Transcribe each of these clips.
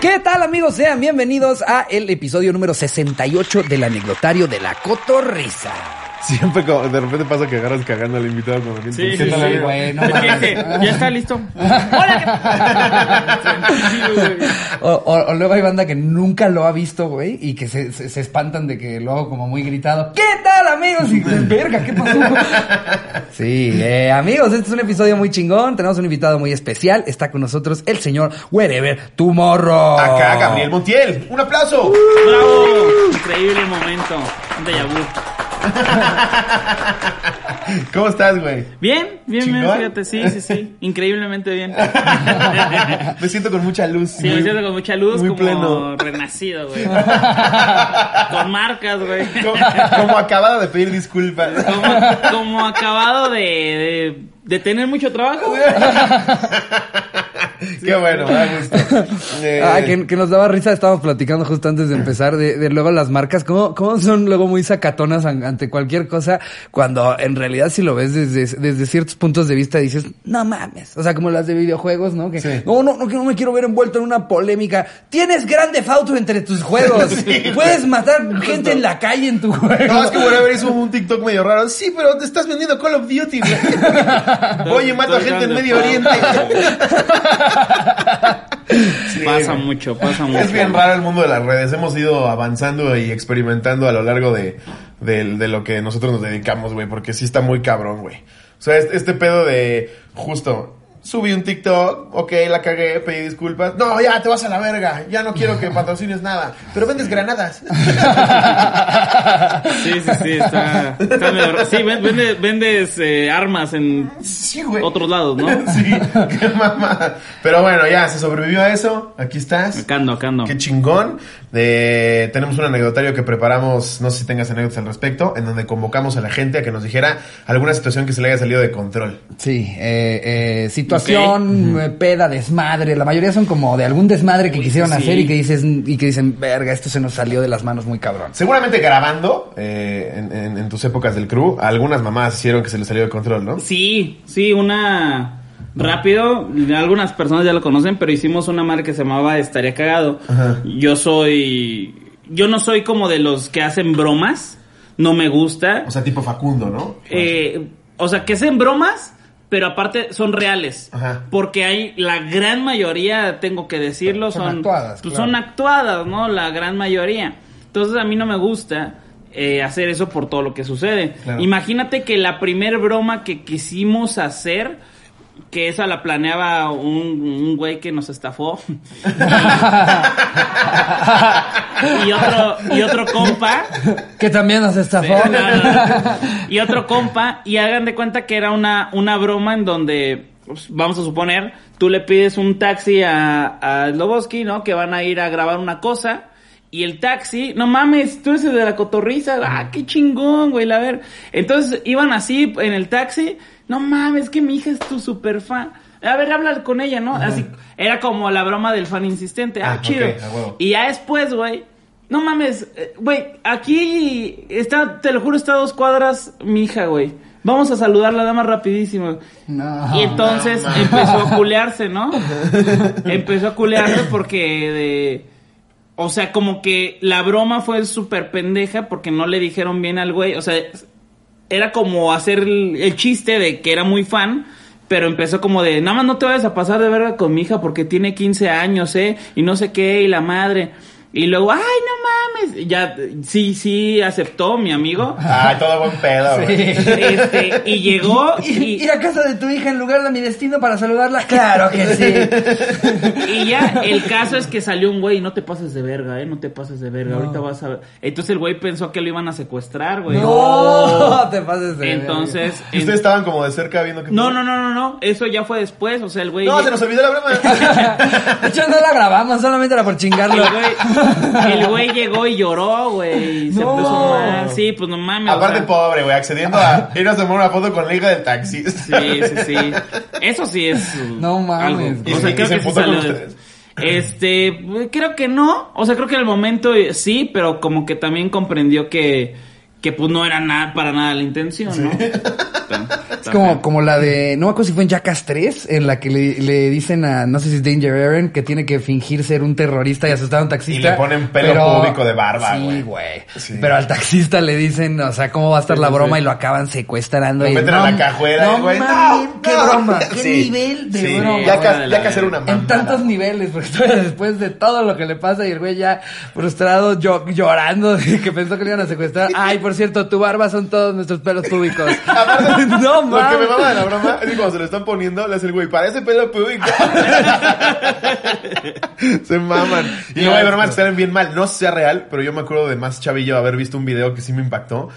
¿Qué tal amigos? Sean bienvenidos a el episodio número 68 del anecdotario de la cotorrisa. Siempre como- de repente pasa que agarras cagando al invitado como que Sí, ¿qué sí, sí, güey, no mames. dije, ya está listo. O, o- o luego hay banda que nunca lo ha visto, güey, y que se, se- se espantan de que lo hago como muy gritado. ¿Qué tal, amigos? Y dices, verga, ¿qué pasó? Sí, eh, amigos, este es un episodio muy chingón. Tenemos un invitado muy especial. Está con nosotros el señor Wherever Tomorrow. Acá Gabriel Montiel, un aplauso. ¡Bravo! Increíble momento. Un déjà vu. ¿Cómo estás, güey? Bien, bien, bien, fíjate, sí, sí, sí. Increíblemente bien. Me siento con mucha luz. Sí, me siento con mucha luz, muy como pleno. renacido, güey. con marcas, güey. Como, como acabado de pedir disculpas. Como, como acabado de, de, de tener mucho trabajo. Qué bueno, me da gusto. Eh, Ah, que, que nos daba risa, estábamos platicando justo antes de empezar, de, de luego las marcas, cómo, cómo son luego muy sacatonas an- ante cualquier cosa, cuando en realidad si lo ves desde, desde ciertos puntos de vista dices, no mames, o sea, como las de videojuegos, ¿no? Que, Sí. no, no, no, que no me quiero ver envuelto en una polémica. Tienes grande auto entre tus juegos, puedes matar gente en la calle en tu juego. No, es que Whatever hizo un TikTok medio raro. Sí, pero te estás vendiendo Call of Duty, güey. Oye, mato a gente en Medio Oriente. Sí, Pasa mucho, pasa mucho. Es bien raro el mundo de las redes. Hemos ido avanzando y experimentando a lo largo de, de, de lo que nosotros nos dedicamos, güey. Porque sí está muy cabrón, güey. O sea, este, este pedo de justo. Subí un TikTok, ok, la cagué, pedí disculpas. No, ya te vas a la verga. Ya no quiero que patrocines nada. Pero vendes granadas. Sí, sí, sí, está, está medio. Sí, ven- vende- vendes eh, armas en Sí, güey. otros lados, ¿no? Sí, qué mamada. Pero bueno, ya se sobrevivió a eso. Aquí estás. Acá ando, acá ando. Qué chingón. Eh, tenemos un anecdotario que preparamos, no sé si tengas anécdotas al respecto, en donde convocamos a la gente a que nos dijera alguna situación que se le haya salido de control. Sí, eh, eh, situación, eh, peda, desmadre. La mayoría son como de algún desmadre que Uy, quisieron sí. hacer y que dices y que dicen, verga, esto se nos salió de las manos muy cabrón. Seguramente grabando eh, en, en- en tus épocas del crew, algunas mamás hicieron que se les salió de control, ¿no? Sí, sí, una... Rápido, algunas personas ya lo conocen, pero hicimos una marca que se llamaba Estaría Cagado. Ajá. Yo soy... Yo no soy como de los que hacen bromas, no me gusta. O sea, tipo Facundo, ¿no? Eh, o sea, que hacen bromas, pero aparte son reales. Ajá. Porque hay la gran mayoría, tengo que decirlo, Son son, actuadas, pues, claro. son actuadas, ¿no? La gran mayoría. Entonces a mí no me gusta eh, hacer eso por todo lo que sucede. Claro. Imagínate que la primer broma que quisimos hacer, que esa la planeaba un, un güey que nos estafó. y otro, y otro compa. Que también nos estafó. Sí, no, no, no. Y otro compa, y hagan de cuenta que era una, una broma en donde, pues, vamos a suponer, tú le pides un taxi a, a Sloboski, ¿no? Que van a ir a grabar una cosa. Y el taxi, no mames, tú eres el de la cotorriza, ah, qué chingón, güey, la ver. Entonces iban así en el taxi, no mames, que mi hija es tu super fan. A ver, habla con ella, ¿no? Así, era como la broma del fan insistente, ah, Ah, chido. a. Y ya después, güey, no mames, eh, güey, aquí está, te lo juro, está a dos cuadras mi hija, güey. Vamos a saludarla, dama rapidísimo. No. y entonces empezó a culearse, ¿no? empezó a culearse porque de... O sea, como que la broma fue súper pendeja porque no le dijeron bien al güey. O sea, era como hacer el, chiste de que era muy fan, pero empezó como de, nada más no te vayas a pasar de verga con mi hija porque tiene 15 años, ¿eh? Y no sé qué, y la madre. Y luego, ay, no mames. Ya, sí, sí, aceptó mi amigo. Ay, todo buen pedo, güey. Este, y llegó y, Ir a casa de tu hija en lugar de mi destino para saludarla, claro que sí. y ya el caso es que salió un güey, no te pases de verga, eh, no te pases de verga, ahorita vas a ver. Entonces el güey pensó que lo iban a secuestrar, güey. No, te pases de Entonces, Y ustedes estaban como de cerca viendo que... no, no, no, no, no, eso ya fue después, o sea, el güey No, se nos olvidó la broma. De hecho, no la grabamos, solamente era por chingarlo. el güey, el güey llegó y lloró, güey, y se No. puso mal. Sí, pues no mames. o Aparte, sea, pobre, güey, accediendo a ir a tomar una foto con la hija del taxi. Sí, sí, sí. Eso sí es. No mames. algo. ¿Y O se- sea, y creo se que sí de- ustedes? Este, creo que no. O sea, creo que en el momento eh, sí, pero como que también comprendió que, que pues no era nada para nada la intención, ¿no? Está- Es como, como la de, no me acuerdo si fue en Jackass 3, en la que le, le dicen a, no sé si es Danger Aaron, que tiene que fingir ser un terrorista y asustar a un taxista. Y le ponen pelo púbico de barba, güey. Sí, güey. Sí. Pero al taxista le dicen, o sea, cómo va a estar Sí, la sí, broma sí. y lo acaban secuestrando. Lo y meten a la cajuela, no, güey. No, qué no. broma, qué Sí. nivel de Sí. broma. Ya, que, ya hacer una En mamada. tantos niveles, porque después de todo lo que le pasa y el güey ya frustrado, yo, llorando, que pensó que le iban a secuestrar. Ay, por cierto, tu barba son todos nuestros pelos públicos. Aparte, no, Lo que me mames. mama de la broma es que cuando se lo están poniendo, le hace el güey, parece pelo público. se maman. Y luego hay bromas que salen bien mal. No sé si sea real, pero yo me acuerdo de más chavillo haber visto un video que sí me impactó.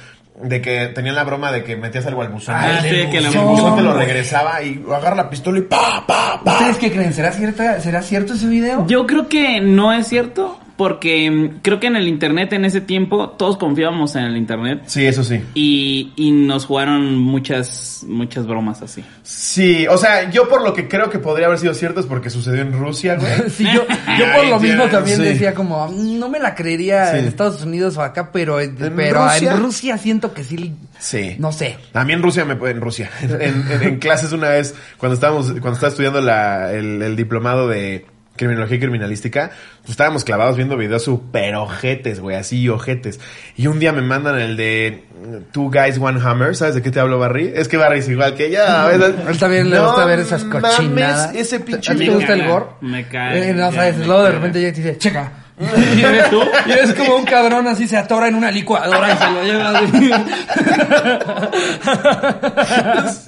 De que tenían la broma de que metías algo al buzón. Ah, sí, el que la buzón buzón, te lo regresaba y agarra la pistola y pa, pa, pa. ¿Ustedes qué creen? ¿Será, cierta, ¿Será cierto ese video? Yo creo que no es cierto, porque mm, creo que en el internet en ese tiempo todos confiábamos en el internet Sí, eso sí. y, y nos jugaron muchas muchas bromas así. Sí, o sea, yo por lo que creo que podría haber sido cierto es porque sucedió en Rusia, güey. Sí, yo, yo por lo mismo también sí. decía como, "Mm, no me la creería Sí. en Estados Unidos o acá, pero, en- ¿En pero Rusia? en Rusia siento que sí, Sí. no sé. A mí en Rusia me en Rusia. En, en- en clases una vez, cuando estábamos, cuando estaba estudiando la, el, el diplomado de criminología y criminalística, pues estábamos clavados viendo videos super ojetes, güey, así ojetes. Y un día me mandan el de Two Guys One Hammer, ¿sabes de qué te hablo Barry? Es que Barry es igual que ella. Él también le gusta ver esas mames, cochinadas. ese pinche ¿A ti te gusta el gore? me cae, Eh, no, ya, sabes, luego de repente llega y te dice, checa. ¿Y eres tú? Y es como un cabrón así se atora en una licuadora y se lo lleva así.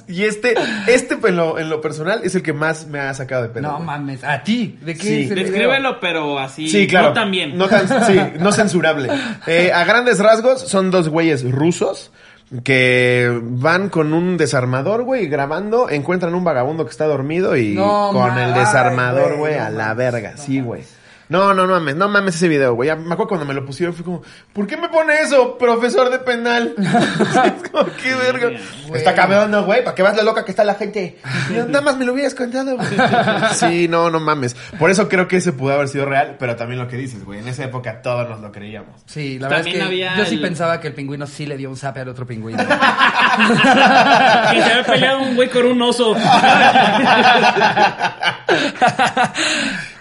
Y este, este en lo, en lo personal es el que más me ha sacado de pedo. No güey. mames, ¿a ti? ¿De qué Sí. es el video? Descríbelo, pero así. Sí, claro. No tan bien. No tan, sí, no censurable. Eh, a grandes rasgos, son dos güeyes rusos que van con un desarmador, güey, grabando, encuentran un vagabundo que está dormido y No con el desarmador, güey, no a la verga, no sí, güey. No, no, no mames, no mames ese video, güey. Ya Me acuerdo cuando me lo pusieron, fue como, ¿por qué me pone eso, profesor de penal? es como, qué verga. Güey. Está cabrón, ¿no, güey? ¿Para qué vas la loca que está la gente? Y yo, nada más me lo hubieras contado, güey. sí, no, no mames. Por eso creo que ese pudo haber sido real, pero también lo que dices, güey. En esa época todos nos lo creíamos. Sí, la verdad es que había yo sí el- pensaba que el pingüino sí le dio un zape al otro pingüino. Que se había peleado un güey con un oso.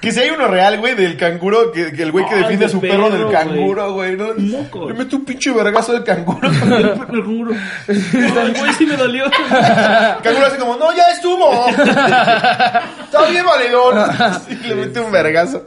Que si hay uno real, güey, del canguro, que, que el güey que defiende a su perro del canguro, güey. ¿no? Le mete un pinche vergazo del canguro. El güey sí me dolió. Canguro así como, no, ya estuvo. Está bien, valedor. Y le mete un vergazo.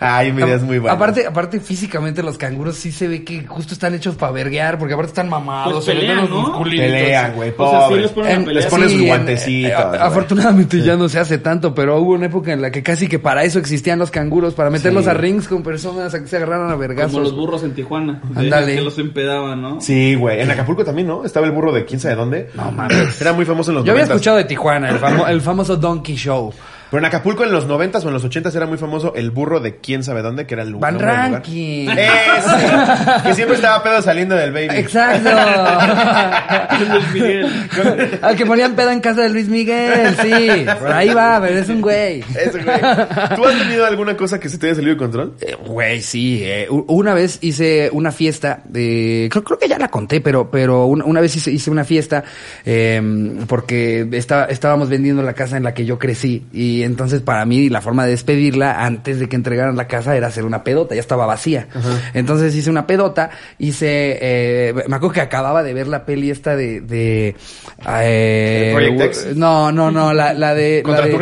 Ay, mi idea es muy buena. Aparte, aparte físicamente los canguros sí se ve que justo están hechos para verguear, porque aparte están mamados, Pues les pelean, los ¿no? Pelean, güey, O sea, sí pobres. los ponen En- les ponen sus guantecitos, a- afortunadamente ya no se hace tanto, pero hubo una época en la que casi que para eso existían los canguros, para meterlos Sí. a rings con personas a que se agarraran a vergazos. Como los burros en Tijuana. Ándale. Que los empedaban, ¿no? Sí, güey. En Acapulco también, ¿no? Estaba el burro de quién sabe dónde. No mames. Era muy famoso en los Yo había 90s. escuchado de Tijuana, el, famo- el famoso Donkey Show. Pero en Acapulco en los 90 o en los 80 era muy famoso el burro de quién sabe dónde, que era el Van lugar. Ranking. Ese, que siempre estaba pedo saliendo del baby. Exacto. Luis Miguel. Al que ponían peda en casa de Luis Miguel, sí. Por ahí va, pero es un güey. Ese güey. ¿Tú has tenido alguna cosa que se te haya salido de control? Eh, Güey, sí. eh, una vez hice una fiesta de... Creo, creo que ya la conté, pero, pero una, una vez hice, hice una fiesta eh, porque estaba, estábamos vendiendo la casa en la que yo crecí. Y entonces para mí la forma de despedirla antes de que entregaran la casa era hacer una pedota. Ya estaba vacía. Entonces hice una pedota. Hice... eh, me acuerdo que acababa de ver la peli esta de... de eh. No, no, no. La, la de... Contra la de.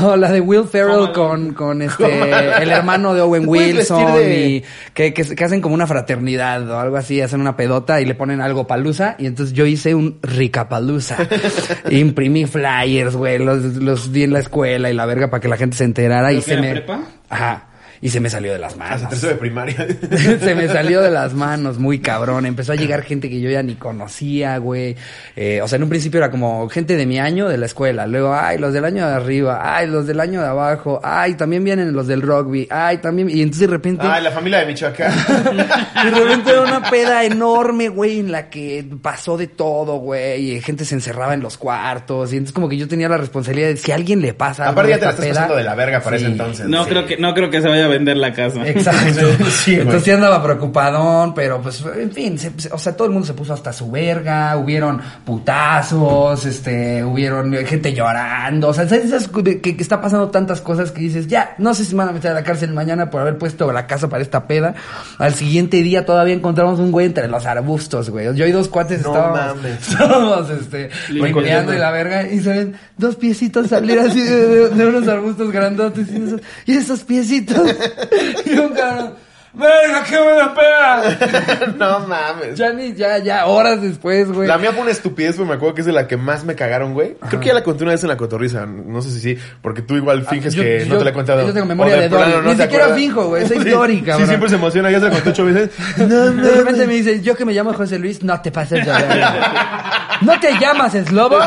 No, la de Will Ferrell con, con este... El hermano de Owen Wilson de- y que, que, que hacen como una fraternidad o algo así, hacen una pedota y le ponen algo palusa y entonces yo hice un ricapalusa. Imprimí flyers, güey, los, los di en la escuela y la verga para que la gente se enterara y ¿Pero que se me... prepa? Ajá. Y se me salió de las manos. Hasta tercero de primaria. se me salió de las manos, muy cabrón. Empezó a llegar gente que yo ya ni conocía, güey. Eh, o sea, en un principio era como gente de mi año de la escuela. Luego, ay, los del año de arriba. Ay, los del año de abajo. Ay, también vienen los del rugby. Ay, también. Y entonces de repente. Ay, la familia de Michoacán. De repente era una peda enorme, güey, en la que pasó de todo, güey. Y gente se encerraba en los cuartos. Y entonces como que yo tenía la responsabilidad de si a alguien le pasa Aparte ya te la estás peda- pasando de la verga para ese entonces. No Sí. creo que no creo que se vaya a vender la casa. Exacto. Sí. Entonces sí andaba preocupadón, pero pues, en fin, se- se- o sea, todo el mundo se puso hasta su verga, hubieron putazos, este, hubieron gente llorando, o sea, ¿sabes? Esas que, que está pasando tantas cosas que dices, ya, no sé si me van a meter a la cárcel mañana por haber puesto la casa para esta peda. Al siguiente día todavía encontramos un güey entre los arbustos, güey. Yo y dos cuates No estábamos, mames. estábamos, este, Limpiando. y la verga, y se ven dos piecitos salir así de, de- de unos arbustos grandotes, y esos, y esos piecitos, y un cabrón, ¡Verga, qué buena peda! no mames. Ya ni, ya, ya, horas después, güey. La mía fue una estupidez, pero me acuerdo que es de la que más me cagaron, güey. Creo que ya la conté una vez en la cotorriza. No sé si sí, porque tú igual finges Ah, yo- que no te la he contado. yo tengo memoria O de Dory. Ni siquiera acuerdas. finjo, güey, soy Sí, Dory, Sí, siempre se emociona, ya se la conté ocho veces. No, De repente me dice, yo que me llamo José Luis, no te pases de verga. ¿No te llamas Slobo?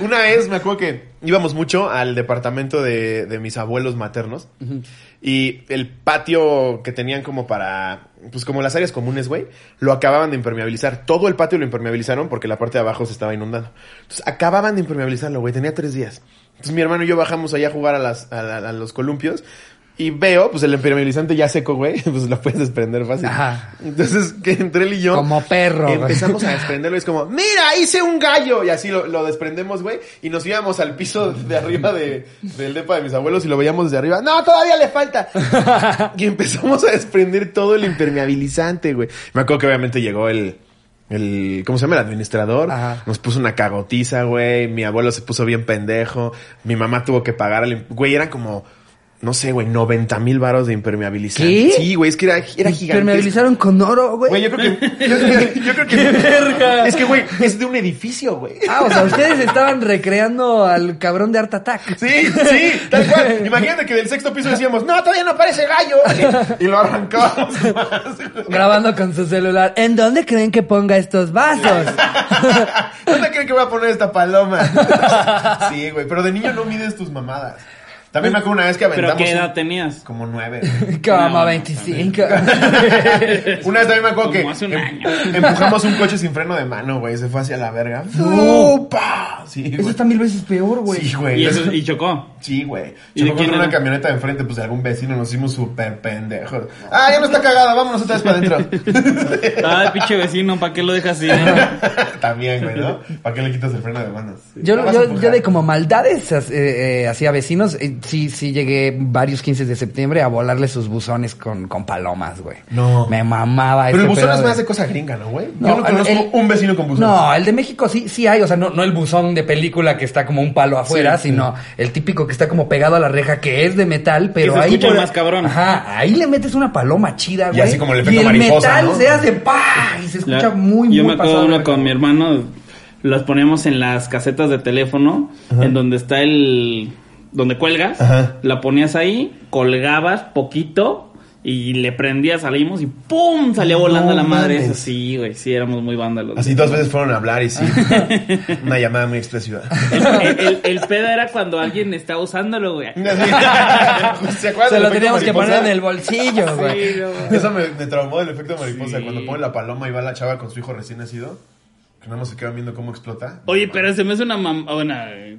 Una vez me acuerdo que íbamos mucho al departamento de, de mis abuelos maternos y el patio que tenían como para, pues como las áreas comunes, güey, lo acababan de impermeabilizar. Todo el patio lo impermeabilizaron porque la parte de abajo se estaba inundando. Entonces acababan de impermeabilizarlo, güey, tenía tres días. Entonces mi hermano y yo bajamos allá a jugar a, las, a, los columpios. Y veo, pues el impermeabilizante ya seco, güey, pues lo puedes desprender fácil. Ajá. Entonces, que entre él y yo. Como perro, güey. Empezamos a desprenderlo y es como, mira, hice un gallo. Y así lo, lo desprendemos, güey. Y nos íbamos al piso de arriba de, del depa de mis abuelos y lo veíamos desde arriba. No, todavía le falta. y empezamos a desprender todo el impermeabilizante, güey. Me acuerdo que obviamente llegó el, el, ¿cómo se llama? El administrador. Ajá. Nos puso una cagotiza, güey. Mi abuelo se puso bien pendejo. Mi mamá tuvo que pagar al, güey, eran como, no sé, güey, 90 mil varos de impermeabilizante. ¿Qué? Sí, güey, es que era, era gigante. Permeabilizaron con oro, güey. Güey, yo creo que. Yo, yo- yo creo que. verga! Es que, güey, es de un edificio, güey. Ah, o sea, ustedes estaban recreando al cabrón de Art Attack. Sí, sí, tal cual. Imagínate que del sexto piso decíamos, no, todavía no aparece gallo. Y lo arrancábamos. Grabando con su celular. ¿En dónde creen que ponga estos vasos? ¿Dónde creen que voy a poner esta paloma? Sí, güey, pero de niño no mides tus mamadas. También me acuerdo una vez que ¿Pero aventamos. qué un- edad tenías? Como nueve. Cama No, 25. Una vez también me acuerdo que Como hace un em- año. empujamos un coche sin freno de mano, güey. Se fue hacia la verga. No. ¡Upa! Sí, Eso está mil veces peor, güey. Sí, güey. Y, eso, y chocó. Sí, güey. ¿Y de Chocó contra una camioneta de enfrente, pues de algún vecino, nos hicimos súper pendejos. Ah, ya no está cagada, vámonos otra vez para adentro. Ay, pinche vecino, ¿para qué lo dejas así? También, güey, ¿no? ¿Para qué le quitas el freno de manos? Yo, yo, yo de como maldades eh, eh, hacia vecinos, eh, sí, sí llegué varios 15 de septiembre a volarle sus buzones con, con palomas, güey. No. Me mamaba Pero ese el buzón es más de cosa gringa, ¿no, güey? No, Yo no conozco el- un vecino con buzón. No, el de México sí, sí hay, o sea, no, no el buzón de película que está como un palo afuera, Sí, sino el típico que está como pegado a la reja que es de metal, pero se ahí escucha más cabrón. Ajá, ahí le metes una paloma chida, Y güey. así como el y efecto el mariposa, metal ¿no? se hace pa y se escucha La- muy muy Yo me acuerdo pasado uno con mi hermano, las poníamos en las casetas de teléfono, en donde está el... donde cuelgas, Ajá. la ponías ahí, colgabas poquito y le prendías, salimos y ¡pum! salía volando No la madre mames. Sí, güey, sí, éramos muy vándalos. Así dos veces fueron a hablar y sí. Una llamada muy expresiva. El, el- el pedo era cuando alguien estaba usándolo, güey. ¿Se lo teníamos que poner en el bolsillo, güey. Sí, no, güey. Eso me, me traumó del efecto mariposa. Sí. Cuando pone la paloma y va la chava con su hijo recién nacido. Que nada más se quedan viendo cómo explota. Oye, pero se me hace una mam... Bueno, eh,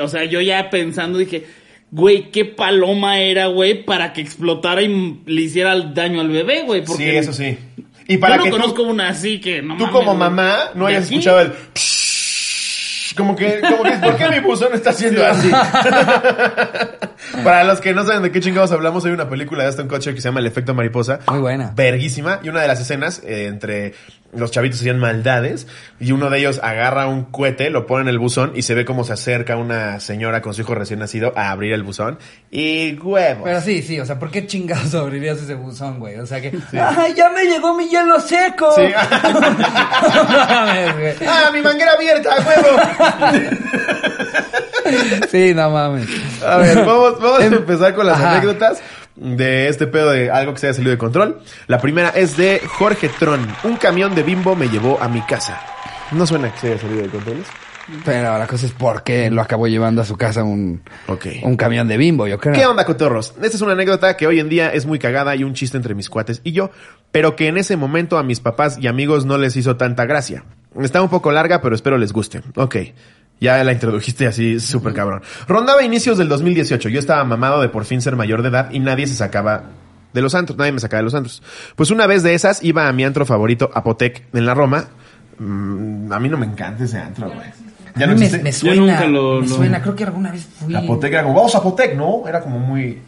o sea, yo ya pensando dije, güey, qué paloma era, güey, para que explotara y le hiciera el daño al bebé, güey. Porque Sí, eso sí. Y para yo no que conozco tú, una así que no tú mames, como güey. mamá no ¿De hayas aquí? escuchado el... Como que, como que, ¿por qué mi buzón está haciendo así? Para los que no saben de qué chingados hablamos, hay una película de Aston Kutcher que se llama El efecto mariposa. Muy buena. Verguísima. Y una de las escenas, eh, entre los chavitos hacían maldades, y uno de ellos agarra un cohete, lo pone en el buzón, y se ve cómo se acerca una señora con su hijo recién nacido a abrir el buzón. Y huevos. Pero sí, sí, o sea, ¿por qué chingados abrirías ese buzón, güey? O sea que, ¡ay, ya me llegó mi hielo seco! Sí. ¡Ah, mi manguera abierta, huevo! Sí, no mames. A ver, vamos, vamos a Em- empezar con las Ajá. anécdotas de este pedo de algo que se haya salido de control. La primera es de Jorge Tron. Un camión de bimbo me llevó a mi casa. No suena que se haya salido de control. Pero la cosa es por qué lo acabó llevando a su casa un, un camión de bimbo, yo creo. ¿Qué onda, cotorros? Esta es una anécdota que hoy en día es muy cagada y un chiste entre mis cuates y yo, pero que en ese momento a mis papás y amigos no les hizo tanta gracia. Está un poco larga, pero espero les guste. Ok. Ya la introdujiste así súper cabrón. Rondaba inicios del 2018. Yo estaba mamado de por fin ser mayor de edad y nadie se sacaba de los antros. Nadie me sacaba de los antros. Pues una vez de esas iba a mi antro favorito, Apotec, en la Roma. Mm, a mí no me encanta ese antro, güey. ¿Ya no me, existe? me Yo suena, nunca lo- me lo- suena, creo que alguna vez fui. Apotec era como, vamos a Apotec, ¿no? Era como muy...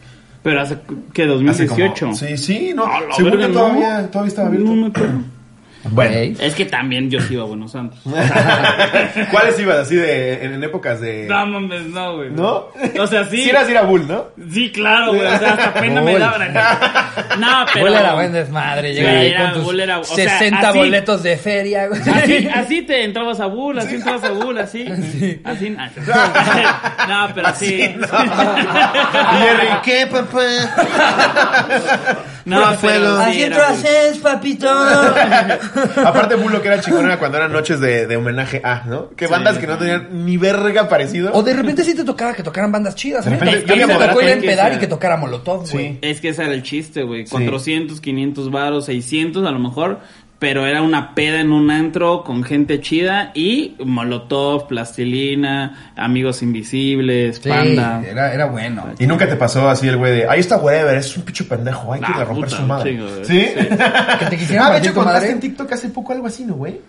Pero hace que hace como- 2018. sí, sí, no. A la verga, no. todavía, todavía estaba abierto. No me acuerdo. Bueno. Ok. Es que también yo sí iba a Buenos Aires. ¿Cuáles ibas así de, en, en épocas de... No mames, no, güey. ¿No? O sea, sí. Sí eras ir a Bull, ¿no? Sí, claro, güey. O sea, hasta pena me daban. No, pero. Bull era buen desmadre, llegar Sí, ahí era- con tus Bull era- o sea, 60 así- boletos de feria, güey. Así, así te entrabas a Bull, así entrabas a Bull, así. Así. No, pero así. Y Jerry, ¿qué, papá? No, pero sí a Bull. seis, papito. Aparte, Bull lo que era chingón era cuando eran noches de, de homenaje a, ¿no? Que bandas que no tenían ni verga parecido. O de repente sí te tocaba que tocaran bandas chidas. ¿eh? repente, A yo mí iba me a tocó ir a empedar y que tocara Molotov, Sí. güey. Es que ese era el chiste, güey. 400, 500 varos, 600 a lo mejor. Pero era una peda en un antro con gente chida y molotov, plastilina, amigos invisibles, Sí, panda. era, era bueno. Y nunca te pasó así el güey de, ahí está whatever, es un picho pendejo, hay que romper puta, su madre. chingo. ¿Sí? Que te quisieran ah, de hecho contaste madre. en TikTok hace poco algo así, ¿no, güey?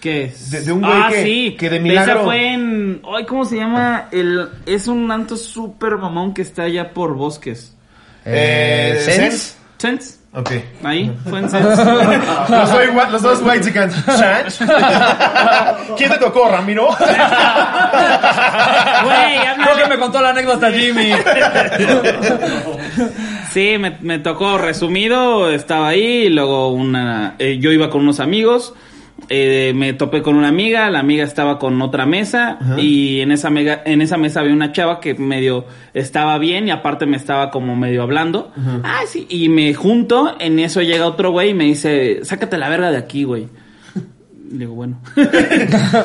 ¿Qué es? De- de un güey ah, que- sí. que de milagro- Esa fue en... Ay, ¿cómo se llama? El... Es un antro súper mamón que está allá por Bosques. Eh, Eh, ¿Sense? ¿Sense? Ok. Ahí, fue en Sense. los, los dos white chickens. Chanch. ¿Quién te tocó, Ramiro? Güey, Creo que me contó la anécdota Jimmy. Sí, me, me tocó resumido, estaba ahí, y luego una, eh, yo iba con unos amigos, eh, me topé con una amiga, la amiga estaba con otra mesa y en esa, mega- en esa mesa había una chava que medio estaba bien y aparte me estaba como medio hablando. Ah, sí, y me junto, en eso llega otro güey y me dice, sácate la verga de aquí, güey. Le digo, bueno.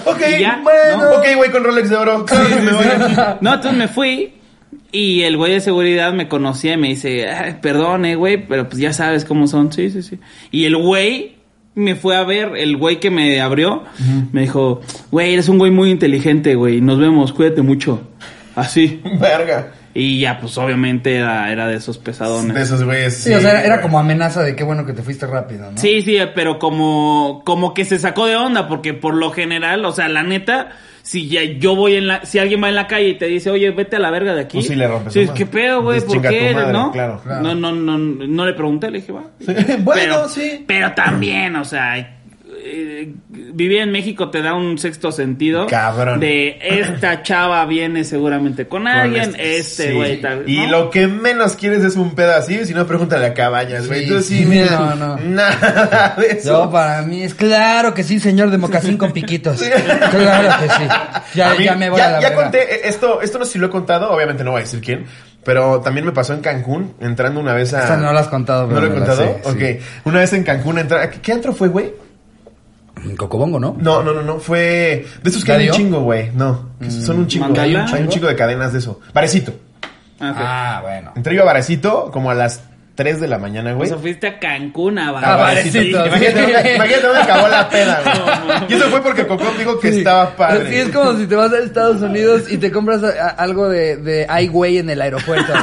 ok, Y ya, bueno. ¿no? Ok, güey, con Rolex de oro. Claro que me voy. No, entonces me fui y el güey de seguridad me conocía y me dice, "Ay, perdone, güey, pero pues ya sabes cómo son. Sí, sí, sí. Y el güey me fue a ver, el güey que me abrió, me dijo, güey, eres un güey muy inteligente, güey, nos vemos, cuídate mucho. Así. Verga. Y ya, pues obviamente era, era de esos pesadones. De esos güeyes. Sí, o sea, era, era como amenaza de qué bueno que te fuiste rápido, ¿no? Sí, sí, pero como, como que se sacó de onda, porque por lo general, o sea, la neta, si ya yo voy en la, si alguien va en la calle y te dice, oye, vete a la verga de aquí. Pues sí le rompes Sí. ¿Qué pedo, güey? ¿Por "Chinga qué? tu madre", ¿No? claro. Claro. No, no, no, no le pregunté, le dije, va. Bueno, pero, sí. Pero también, o sea, eh, vivir en México te da un sexto sentido. Cabrón. De esta chava viene seguramente con alguien, Con este sí. güey tal. Y ¿no? lo que menos quieres es un así, si no pregúntale a cabañas, güey. Sí, Entonces sí, sí, mira, no, no. nada de eso. Yo para mí es claro que sí, señor de mocasín con piquitos. Claro que sí. Ya, A mí- ya me voy ya, a la ya conté, eh, esto, esto no sé si lo he contado, obviamente no voy a decir quién, pero también me pasó en Cancún, entrando una vez a... Esta no la has contado, ¿No lo he contado? sé, ok. sí. Una vez en Cancún, entra... ¿qué, qué antro fue, güey? Cocobongo, ¿no? No, no, no, no, fue... De esos que hay un chingo, güey, no. que son un chingo. Hay un, hay un chingo de cadenas de eso. Varecito. Ah, ok. Ah, bueno. Entré yo a Varecito como a las 3 de la mañana, O güey. sea, fuiste a Cancún a Ah. Sí. Imagínate, imagínate dónde acabó la peda, güey. Y eso fue porque Cocom dijo que Sí. estaba padre. Sí, es como si te vas a Estados Unidos y te compras a- a- algo de, de Ai Weiwei en el aeropuerto.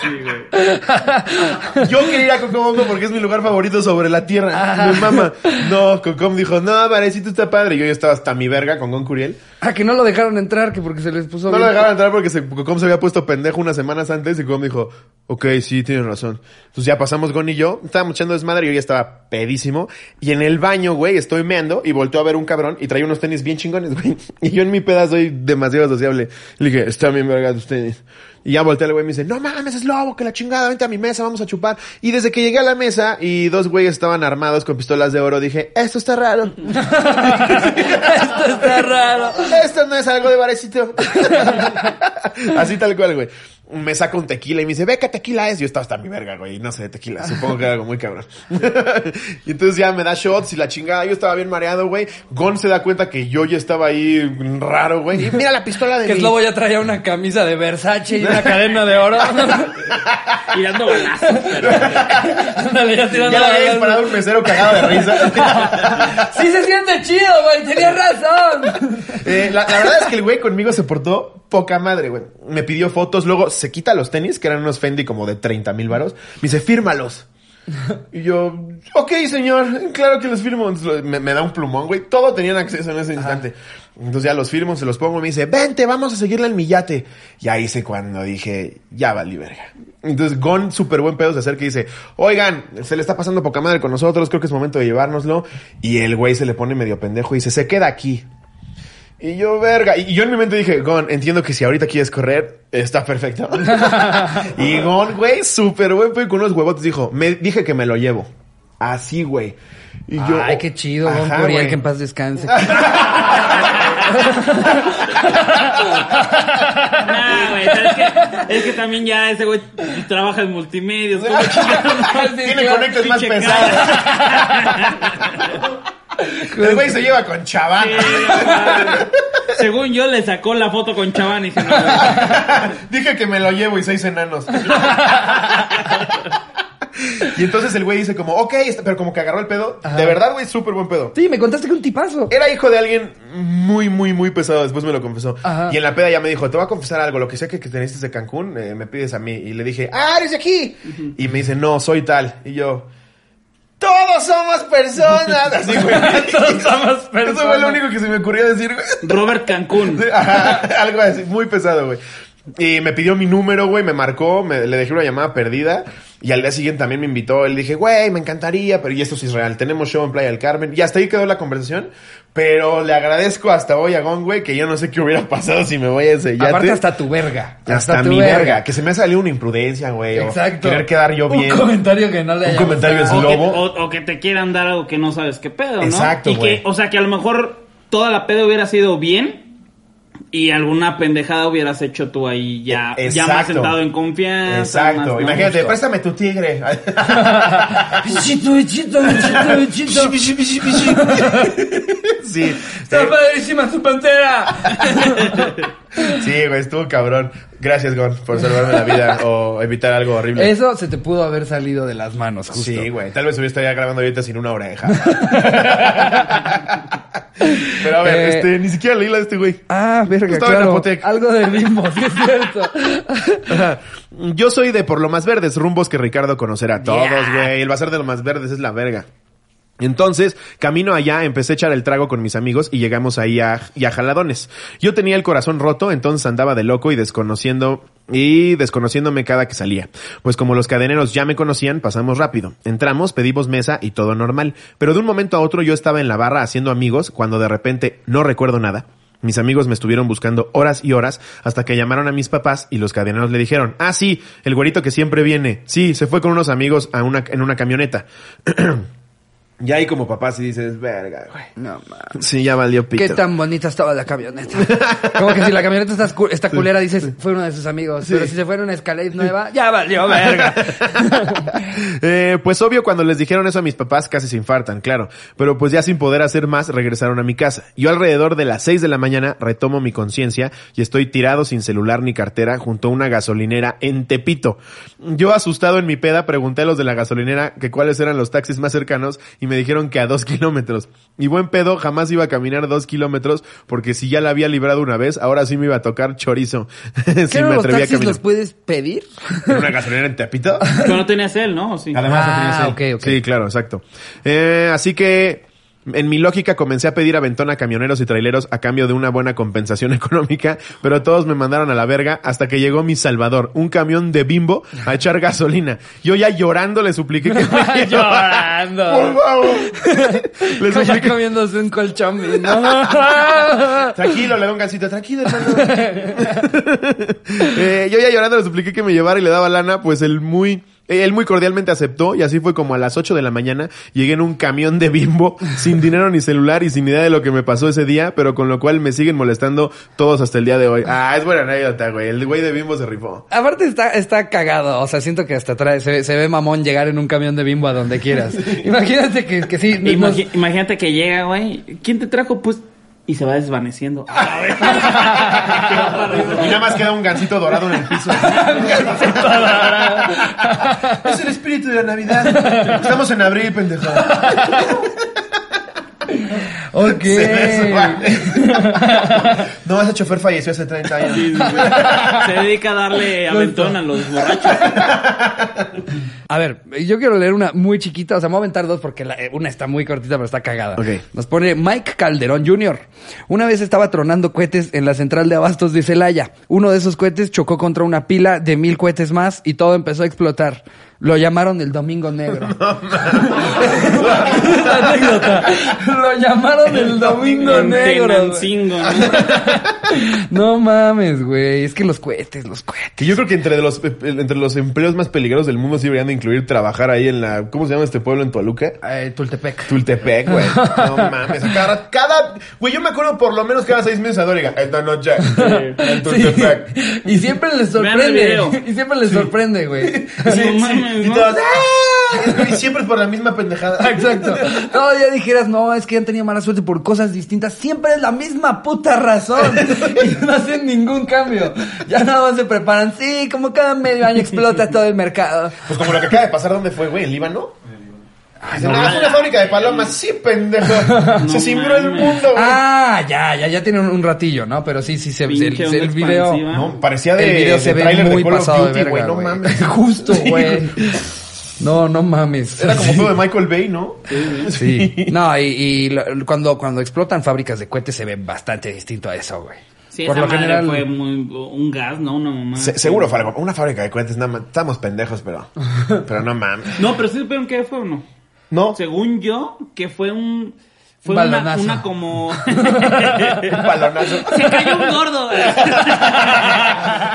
Sí, güey. Yo quería ir a Cocobongo porque es mi lugar favorito sobre la tierra. Mi mamá. No, Cocom dijo, no, Varecito está padre. Y yo ya estaba hasta mi verga con Gon Curiel. Ah, que no lo dejaron entrar, que porque se les puso No bien- lo dejaron entrar porque se, Cocom se había puesto pendejo unas semanas antes y Cocom dijo, ok, sí, tienes razón. Entonces ya pasamos Gon y yo, estábamos echando desmadre y yo ya estaba pedísimo. Y en el baño, güey, estoy meando y volteo a ver un cabrón y trae unos tenis bien chingones, güey. Y yo en mi peda soy demasiado sociable. Le dije, está bien verga tus tenis. Y ya volteé al güey y me dice, no mames, es lobo, que la chingada, vente a mi mesa, vamos a chupar. Y desde que llegué a la mesa y dos güeyes estaban armados con pistolas de oro, dije, esto está raro. Esto está raro. Esto no es algo de barecito. Así tal cual, güey. Me saca un tequila y me dice, ve qué tequila es. Yo estaba hasta mi verga, güey, no sé de tequila, supongo que era algo muy cabrón. y entonces ya me da shots y la chingada, yo estaba bien mareado, güey. Gon se da cuenta que yo ya estaba ahí raro, güey. Y mira la pistola de Que mi- Slobo ya traía una camisa de Versace y una cadena de oro. Y dando balazos, pero... Ándale, ya tirando Ya le había disparado un mesero cagado de risa. Sí se siente chido, güey, tenías razón. Eh, la, la verdad es que el güey conmigo se portó poca madre, güey. Me pidió fotos, luego se quita los tenis, que eran unos Fendi como de 30 mil varos. Me dice, fírmalos. Y yo, ok, señor, claro que los firmo. Me, me da un plumón, güey. Todo tenían acceso en ese instante. Entonces ya los firmo, se los pongo y me dice, vente, vamos a seguirle en mi yate. Y ahí sé cuando dije, ya valí verga. Entonces Gon, súper buen pedo, se acerca y dice, oigan, se le está pasando poca madre con nosotros, creo que es momento de llevárnoslo. Y el güey se le pone medio pendejo y dice, se queda aquí. Y yo, verga. Y yo en mi mente dije, Gon, entiendo que si ahorita quieres correr, está perfecto. y Gon, güey, súper buen con unos huevotes, dijo, me dije que me lo llevo. Así, güey. Y yo, Ay, qué chido, Gon Curiel, güey. que en paz descanse. Nah, güey, es que, es que también ya ese güey trabaja en multimedios. Tiene conectes más pesados. El güey se lleva con chaván. Sí. Según yo le sacó la foto con Chaván y dije, no, güey. Dije que me lo llevo y seis enanos. y entonces el güey dice como, ok, pero como que agarró el pedo. De verdad, güey, súper buen pedo. Sí, me contaste que un tipazo. Era hijo de alguien muy, muy, muy pesado. Después me lo confesó. Ajá. Y en la peda ya me dijo, te voy a confesar algo. Lo que sea que, que teniste de Cancún, eh, me pides a mí. Y le dije, ah, eres de aquí. Y me dice, no, soy tal. Y yo, todos somos personas. Así, güey. Todos somos Eso fue personas. lo único que se me ocurrió decir, güey. Robert Cancún. Sí, ajá, algo así, muy pesado, güey. Y me pidió mi número, güey, me marcó, me, le dejé una llamada perdida. Y al día siguiente también me invitó. Le dije, güey, me encantaría, pero y esto sí es real. Tenemos show en Playa del Carmen. Y hasta ahí quedó la conversación. Pero le agradezco hasta hoy a Gon, güey, que yo no sé qué hubiera pasado si me voy a ese yate. Aparte hasta tu verga. Hasta tu mi verga. Que se me ha salido una imprudencia, güey. o Exacto. Querer quedar yo bien. Un comentario que no le Un haya comentario gustado. es O que, lobo. o- o que te quieran dar algo que no sabes qué pedo, ¿no? Exacto, y que, o sea, que a lo mejor toda la pedo hubiera sido bien y alguna pendejada hubieras hecho tú ahí ya, E- ya más exacto. sentado en confianza. Exacto. más, ¿no? Imagínate, Justo. préstame tu tigre. Bichito, bichito, bichito, bichito. sí. Está Eh, padrísima su pantera. Sí, güey, estuvo cabrón. Gracias, Gon, por salvarme la vida o evitar algo horrible. Eso se te pudo haber salido de las manos, justo. Sí, güey. Tal vez hubiera estado ya grabando ahorita sin una oreja. Pero a ver, Eh, este, ni siquiera leí la de este güey. Ah, verga, claro. Algo de bimbo, sí es cierto. Yo soy de Por lo Más Verdes, rumbos que Ricardo conocerá. Todos, güey. El bazar de lo más verdes es la verga. Entonces, camino allá, empecé a echar el trago con mis amigos y llegamos ahí a, y a jaladones. Yo tenía el corazón roto, entonces andaba de loco y desconociendo, y desconociéndome cada que salía. Pues como los cadeneros ya me conocían, pasamos rápido. Entramos, pedimos mesa y todo normal. Pero de un momento a otro yo estaba en la barra haciendo amigos cuando de repente no recuerdo nada. Mis amigos me estuvieron buscando horas y horas hasta que llamaron a mis papás y los cadeneros le dijeron, ah, sí, el güerito que siempre viene. Sí, se fue con unos amigos a una, en una camioneta. ya ahí como papás y dices, verga, güey. No, mames. Sí, ya valió pito. Qué tan bonita estaba la camioneta. Como que si la camioneta está, está culera, dices, fue uno de sus amigos. Pero si se fuera una Escalade nueva, ya valió verga. Eh, pues obvio, cuando les dijeron eso a mis papás casi se infartan, claro. Pero pues ya sin poder hacer más, regresaron a mi casa. Yo alrededor de las 6 de la mañana retomo mi conciencia y estoy tirado sin celular ni cartera junto a una gasolinera en Tepito. Yo asustado en mi peda pregunté a los de la gasolinera que cuáles eran los taxis más cercanos y me dijeron que a dos kilómetros. Y buen pedo, jamás iba a caminar dos kilómetros porque si ya la había librado una vez, ahora sí me iba a tocar chorizo. ¿Qué si me los a taxis caminar. los puedes pedir? ¿En una gasolinera en Tepito? Pero no tenías él, ¿no? ¿O Sí. Además, no Ah, tienes él. ok, ok. Sí, claro, exacto. Eh, así que, en mi lógica, comencé a pedir aventón a camioneros y traileros a cambio de una buena compensación económica, pero todos me mandaron a la verga hasta que llegó mi salvador, un camión de bimbo a echar gasolina. Yo ya llorando le supliqué que me llevara. Por Llorando. favor. le supliqué. comiéndose un colchón. ¿no? Tranquilo, le doy un gancito, tranquilo, hermano. Eh, yo ya llorando le supliqué que me llevara y le daba lana, pues el muy Él muy cordialmente aceptó y así fue como a las 8 de la mañana llegué en un camión de bimbo sin dinero ni celular y sin idea de lo que me pasó ese día, pero con lo cual me siguen molestando todos hasta el día de hoy. Ah, es buena anécdota, güey. El güey de bimbo se rifó. Aparte está, está cagado, o sea, siento que hasta trae, se, se ve mamón llegar en un camión de bimbo a donde quieras. Imagínate que, que sí. nos- imagínate que llega, güey. ¿Quién te trajo? Pues. Y se va desvaneciendo. Y nada más queda un gancito dorado en el piso. es el espíritu de la Navidad. Estamos en abril, pendejo. ok. No, ese chofer falleció hace 30 años. Se dedica a darle aventón a los borrachos. A ver, yo quiero leer una muy chiquita, o sea, me voy a aventar dos porque la- eh, una está muy cortita, pero está cagada. Ok. Nos pone Mike Calderón Jr. Una vez estaba tronando cohetes en la central de abastos de Celaya. Uno de esos cohetes chocó contra una pila de mil cohetes más y todo empezó a explotar. Lo llamaron el Domingo Negro. Esa anécdota. Lo llamaron el Domingo En Negro. ¿no? No mames, güey. Es que los cohetes, los cohetes. Que yo creo que entre los, entre los empleos más peligrosos del mundo sí deberían de incluir trabajar ahí en la... ¿Cómo se llama este pueblo en Toluca? Eh, Tultepec. Tultepec, güey. No mames. Cada, cada... Güey, yo me acuerdo por lo menos cada seis meses a Doriga. Esta noche. En Tultepec. Sí. Y siempre les el sorprende. video. Y siempre les sorprende, güey. No mames, Y todos... ¡ah! Y siempre es por la misma pendejada. Exacto. No, ya dijeras, no, es que han tenido mala suerte por cosas distintas. Siempre es la misma puta razón. Y no hacen ningún cambio. Ya nada más se preparan. Sí, como cada medio año explota todo el mercado. Pues como lo que acaba de pasar, ¿dónde fue, güey? ¿En Líbano? No no, es una fábrica de palomas. Sí, pendejo. Se cimbró el mundo, güey. Ah, ya, ya, ya tiene un, un ratillo, ¿no? Pero sí, sí, se, Pinche el, video. expansiva. No, parecía de, el video de se ve tráiler muy de pasado de verga, güey. No mames. Justo, Sí, güey. No, no mames. Era como todo de Michael Bay, ¿no? Sí. No, y, y lo- cuando, cuando explotan fábricas de cohetes se ve bastante distinto a eso, güey. Sí, Por esa lo madre general. fue muy, un gas, ¿no? Una mamá. Se- seguro. Una fábrica de cohetes, nada más. Estamos pendejos, pero. Pero no mames. No, pero sí supieron qué fue o no. No. Según yo, que fue un. Fue Un una, una como. Un balonazo. Se cayó un gordo.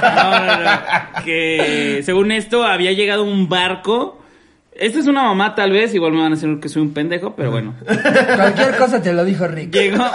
No, no, no. Que según esto había llegado un barco. Esta es una mamá, tal vez. Igual me van a decir que soy un pendejo, pero bueno. Cualquier cosa te lo dijo Rick. Llegó,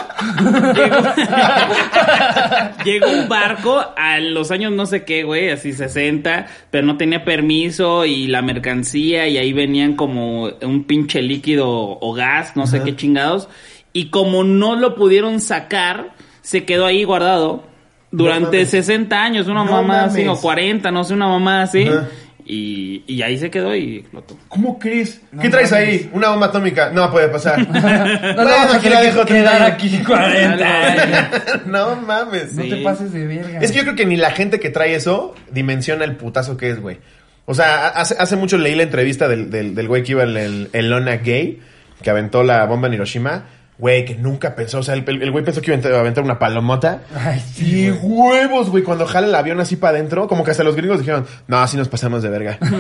llegó, llegó un barco a los años no sé qué, güey, así 60, pero no tenía permiso y la mercancía y ahí venían como un pinche líquido o gas, no sé qué chingados. Y como no lo pudieron sacar, se quedó ahí guardado durante mames. 60 años, una No mamá así, o mames. 40, no sé, una mamá así. Ajá. Y, y ahí se quedó y explotó. ¿Cómo crees? ¿Qué traes ahí? Una bomba atómica. No puede pasar. No, no aquí la dejo que quedar 30 aquí 40 años. no mames. No te pases de verga. Es que yo creo que ni la gente que trae eso dimensiona el putazo que es, güey. O sea, hace, hace mucho leí la entrevista del, del, del güey que iba en el, el Lona Gay, que aventó la bomba en Hiroshima. Güey, que nunca pensó, o sea, el, el güey pensó que iba a aventar una palomota. Ay, sí, Y huevos, güey, cuando jala el avión así para adentro, como que hasta los gringos dijeron, no, así nos pasamos de verga.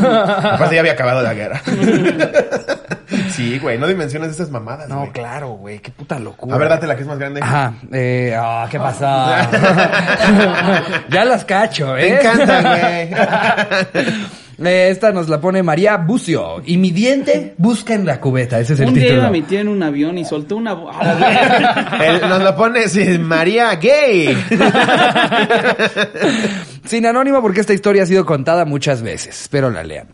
Aparte ya había acabado la guerra. sí, güey, no dimensiones esas mamadas, No, güey. claro, güey. Qué puta locura. A ver, date la que es más grande. Ajá. Eh, ah, ¿qué pasó? ya las cacho, ¿eh? Me encanta, güey. Eh, Esta nos la pone María Bucio. Y mi diente busca en la cubeta. Ese es el un día título. iba mi tía en un avión y soltó una... Ah, Él nos lo pone sí, María Gay. Sin anónimo porque esta historia ha sido contada muchas veces. Espero la lean.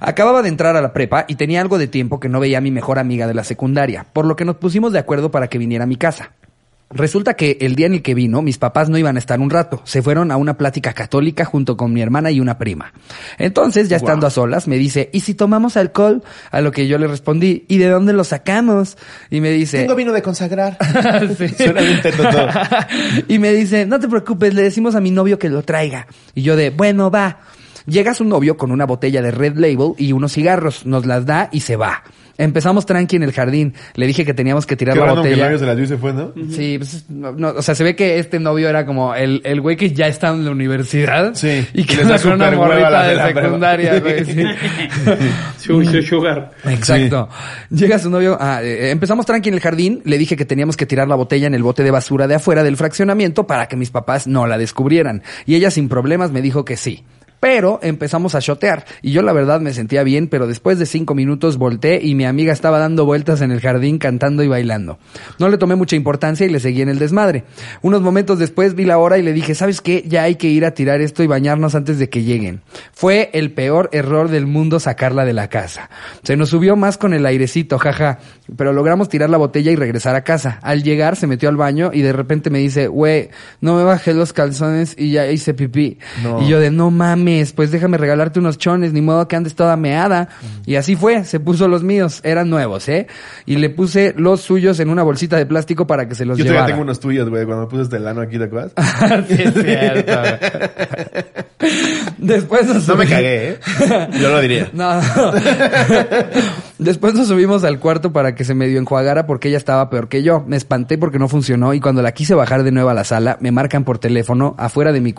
Acababa de entrar a la prepa y tenía algo de tiempo que no veía a mi mejor amiga de la secundaria, por lo que nos pusimos de acuerdo para que viniera a mi casa. Resulta que el día en el que vino, mis papás no iban a estar un rato. Se fueron a una plática católica junto con mi hermana y una prima. Entonces, ya estando a solas, me dice, ¿y si tomamos alcohol? A lo que yo le respondí, ¿y de dónde lo sacamos? Y me dice... Tengo vino de consagrar. Suena bien todo. y me dice, no te preocupes, le decimos a mi novio que lo traiga. Y yo de, bueno, va. Llega su novio con una botella de Red Label y unos cigarros, nos las da y se va. Empezamos tranqui en el jardín. Le dije que teníamos que tirar Qué la que botella. novio se la dio y se fue, ¿no? Sí, pues, no, no, o sea, se ve que este novio era como el, el güey que ya está en la universidad. Sí, Y que con una morrita de de la secundaria, güey. sí. Su- su sugar. Exacto. Llega su novio. ah, eh, empezamos tranqui en el jardín. Le dije que teníamos que tirar la botella en el bote de basura de afuera del fraccionamiento para que mis papás no la descubrieran. Y ella sin problemas me dijo que sí. Pero empezamos a shotear y yo la verdad me sentía bien, pero después de cinco minutos volteé y mi amiga estaba dando vueltas en el jardín cantando y bailando. No le tomé mucha importancia y le seguí en el desmadre. Unos momentos después vi la hora y le dije, ¿sabes qué? Ya hay que ir a tirar esto y bañarnos antes de que lleguen. Fue el peor error del mundo sacarla de la casa. Se nos subió más con el airecito, jaja, pero logramos tirar la botella y regresar a casa. Al llegar se metió al baño y de repente me dice, güey, no me bajé los calzones y ya hice pipí. No. Y yo de, no mames, pues déjame regalarte unos chones, ni modo que andes toda meada. Y así fue, se puso los míos, eran nuevos, ¿eh? Y le puse los suyos en una bolsita de plástico para que se los Yo llevara. todavía tengo unos tuyos, güey, cuando me puse este lano aquí, ¿te acuerdas? sí, es cierto. Después nos No me cagué, ¿eh? Yo lo diría. No. Después nos subimos al cuarto para que se medio enjuagara porque ella estaba peor que yo. Me espanté porque no funcionó y cuando la quise bajar de nuevo a la sala, me marcan por teléfono afuera de mi,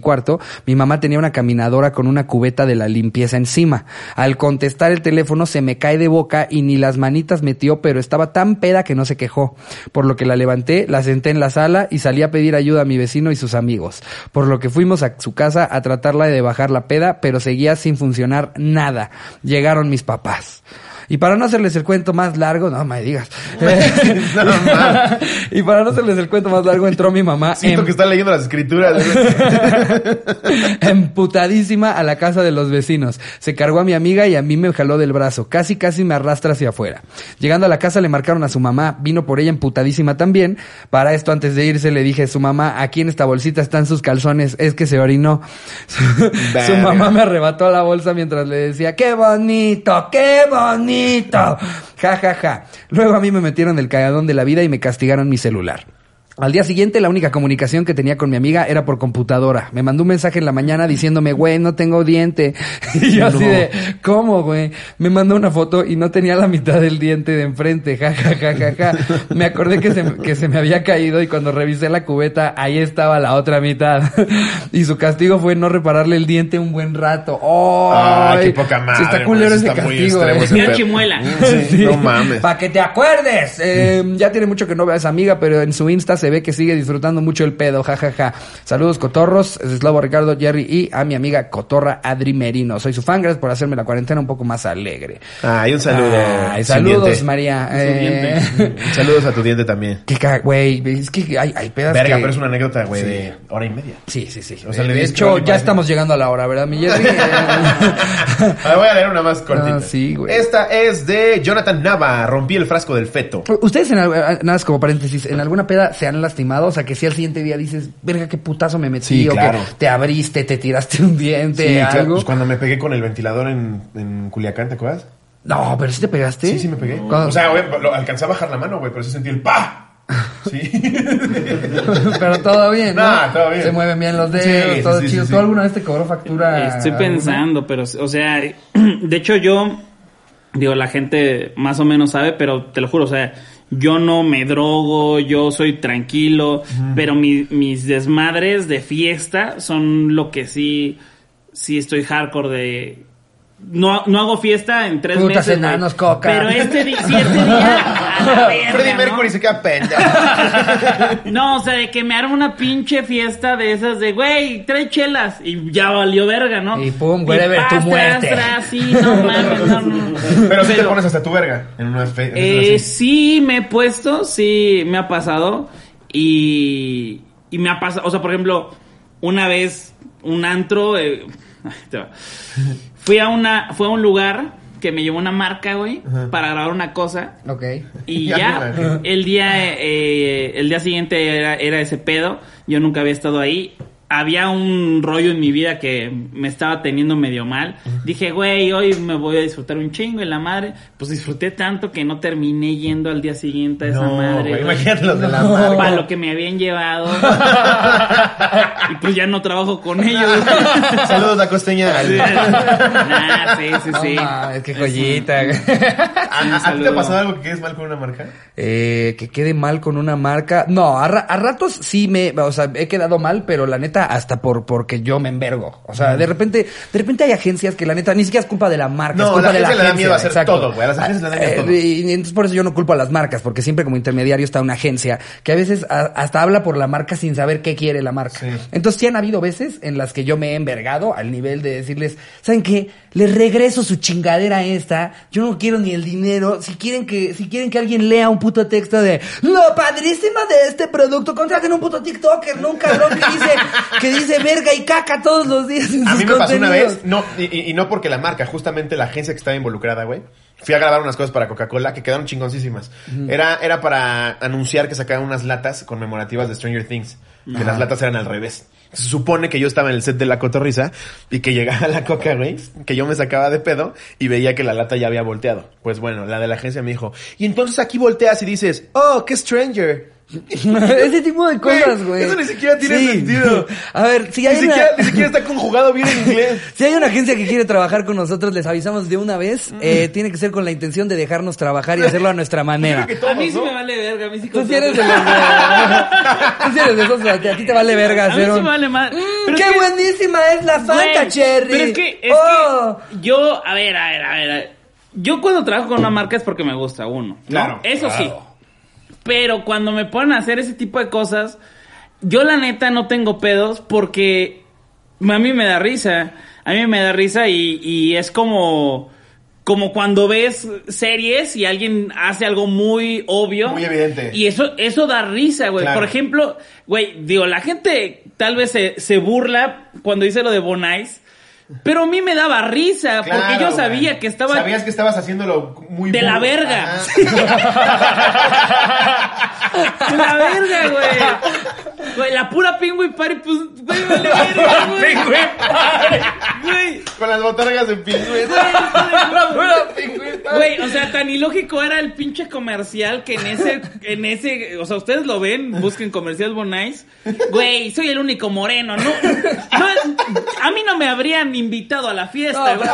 cuarto. Mi mamá tenía una caminadora con una cubeta de la limpieza encima. Al contestar el teléfono se me cae de boca y ni las manitas metió, pero estaba tan peda que no se quejó. Por lo que la levanté, la senté en la sala y salí a pedir ayuda a mi vecino y sus amigos. Por lo que fuimos a su casa a tratarla de bajar la peda, pero seguía sin funcionar nada. Llegaron mis papás. Y para no hacerles el cuento más largo, no me digas. No, y para no hacerles el cuento más largo, entró mi mamá Siento em- que está leyendo las escrituras. güey. emputadísima a la casa de los vecinos. Se cargó a mi amiga y a mí me jaló del brazo. Casi, casi me arrastra hacia afuera. Llegando a la casa le marcaron a su mamá. Vino por ella emputadísima también. Para esto, antes de irse, le dije, su mamá, aquí en esta bolsita están sus calzones. Es que se orinó. su mamá me arrebató la bolsa mientras le decía, qué bonito, qué bonito. Ja, ja, ja. Luego a mí me metieron el cagadón de la vida y me castigaron mi celular. Al día siguiente, la única comunicación que tenía con mi amiga era por computadora. Me mandó un mensaje en la mañana diciéndome, güey, no tengo diente. Y yo así No. de, ¿cómo, güey? Me mandó una foto y no tenía la mitad del diente de enfrente. Ja, ja, ja, ja, ja. Me acordé que se, que se me había caído y cuando revisé la cubeta, ahí estaba la otra mitad. Y su castigo fue no repararle el diente un buen rato. ¡Oh! Ay, qué poca madre, Está güey, culero ese está castigo, eh. Mira chimuela. Sí, No mames. Para que te acuerdes. Eh, ya tiene mucho que no vea a esa amiga, pero en su Insta se ve que sigue disfrutando mucho el pedo. Ja, ja, ja. Saludos, cotorros. Es Slobo, Ricardo, Jerry y a mi amiga Cotorra Adri Merino. Soy su fan. Gracias por hacerme la cuarentena un poco más alegre. Ay, un saludo. Ay, saludos, diente. María. Eh, Saludos a tu diente también. qué güey. Es que hay, hay pedas Verga, que- pero es una anécdota, güey, Sí. de hora y media. Sí, sí, sí. O sea, Eh, le de hecho, ya estamos llegando a la hora, ¿verdad, mi Jerry? A voy a leer una más cortita. Ah, sí, güey. Esta es de Jonathan Nava. Rompí el frasco del feto. Ustedes, en, al- nada más como paréntesis, ¿en alguna peda se han lastimado? O sea, que si al siguiente día dices, verga, qué putazo me metí. Sí, o claro. que te abriste, te tiraste un diente, Sí, claro, algo. pues cuando me pegué con el ventilador en, en Culiacán, ¿te acuerdas? No, pero sí te pegaste. Sí, sí me pegué. O sea, güey, lo, alcancé a bajar la mano, güey, pero sí sentí el pa. Sí. pero todo bien, ¿no? Nah, todo bien. Se mueven bien los dedos, Sí, todo sí, chido. sí, ¿Tú alguna vez te cobró factura? Estoy alguna? pensando, pero, o sea, de hecho yo, digo, la gente más o menos sabe, pero te lo juro, o sea, yo no me drogo, yo soy tranquilo, pero mi- mis desmadres de fiesta son lo que sí, sí estoy hardcore de... No, no hago fiesta en tres Putas, meses. güey. enanos, coca. Pero este, di- sí, este día. a la verga, Freddie ¿no? Mercury se queda pendejo. No, o sea, de que me arma una pinche fiesta de esas de, güey, tres chelas y ya valió verga, ¿no? Y pum, wherever tu muerte. tras, sí, no mames, no, no, no. Pero sí te pones hasta tu verga en una fe. en Eh, esas así. sí, me he puesto, sí, me ha pasado. Y, y me ha pasado, o sea, por ejemplo, una vez, un antro, eh, ahí te va. Fui a una, fue a un lugar que me llevó una marca, güey, para grabar una cosa. Ok. Y Ya el día, eh, el día siguiente era, era ese pedo. Yo nunca había estado ahí. Había un rollo en mi vida que me estaba teniendo medio mal. Dije, güey, hoy me voy a disfrutar un chingo y la madre. Pues disfruté tanto que no terminé yendo al día siguiente a esa No, madre. güey, imagínate los de la No. marca. Para lo que me habían llevado. y pues ya no trabajo con ellos. Saludos a Costeña. nah, sí, sí, No sí. mames, qué joyita. ¿A, a- a ti te ha pasado algo que quedes mal con una marca? Eh, que quede mal con una marca. No, a, ra- a ratos sí me, o sea, he quedado mal, pero la neta hasta por porque yo me envergo. O sea, de repente, de repente hay agencias que la neta ni siquiera es culpa de la marca, No, es culpa la de la agencia le da agencia. miedo a hacer exacto. todo, güey, a las agencias le da miedo todo. Y, y entonces por eso yo no culpo a las marcas, porque siempre como intermediario está una agencia que a veces a- hasta habla por la marca sin saber qué quiere la marca. Sí. Entonces sí han habido veces en las que yo me he envergado al nivel de decirles, ¿saben qué? Les regreso su chingadera esta, yo no quiero ni el dinero, si quieren que, si quieren que alguien lea un puto texto de, lo padrísima de este producto, contraten un puto TikToker, no un cabrón que dice, que dice verga y caca todos los días en A sus mí me pasó una contenidos". vez, no, y, y- y no porque la marca, justamente la agencia que estaba involucrada, güey. Fui a grabar unas cosas para Coca-Cola que quedaron chingoncísimas. Era, era para anunciar que sacaban unas latas conmemorativas de Stranger Things. Que las latas eran al revés. Se supone que yo estaba en el set de la cotorriza y que llegaba la coca, güey, que yo me sacaba de pedo y veía que la lata ya había volteado. Pues bueno, la de la agencia me dijo, y entonces aquí volteas y dices, oh, qué stranger. Ese tipo de cosas, Güey, eso ni siquiera tiene Sí. sentido. A ver, si Ni hay una... siquiera, ni siquiera está conjugado bien en inglés. Si hay una agencia que quiere trabajar con nosotros, les avisamos de una vez. Eh, tiene que ser con la intención de dejarnos trabajar y hacerlo a nuestra manera. A mí sí ¿no? me vale verga, a mí sí Tú sí eres de los de... Tú sí eres de esos, a ti a ti te vale verga A mí sí un... me vale más. Mm, ¡Qué que- buenísima es la Fanta, Güey, Cherry! Pero es que, es ¡Oh! que yo, a ver, a ver, a ver, a ver. Yo cuando trabajo con una marca es porque me gusta uno. ¿no? Claro, Eso sí. Pero cuando me ponen a hacer ese tipo de cosas, yo la neta no tengo pedos porque a mí me da risa. A mí me da risa y, y es como, como cuando ves series y alguien hace algo muy obvio. Muy evidente. Y eso, eso da risa, güey. Claro. Por ejemplo, güey, digo, la gente tal vez se, se burla cuando dice lo de Bonais. Pero a mí me daba risa porque yo sabía que estaba Sabías que estabas haciéndolo muy de la verga. De la verga, güey. Güey, la pura Penguin Party, pues, güey, vale verga, güey. Güey, Con las botargas de pingüino. Güey, o sea, tan ilógico era el pinche comercial que en ese, en ese, o sea, ustedes lo ven, busquen comercial Bonais. Güey, soy el único moreno, no, no, a mí no me habrían invitado a la fiesta, No, güey.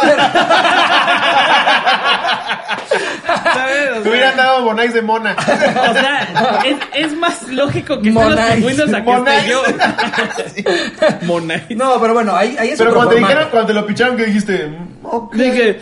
¿Sabes? O Te sea, hubieran dado Bonais de mona. o sea, es, es más lógico que estén los pingüinos a que esté yo. Monais. No, pero bueno, ahí, ahí es Pero cuando te dijeron, cuando te lo picharon, que dijiste, "Mm, ok. Dije,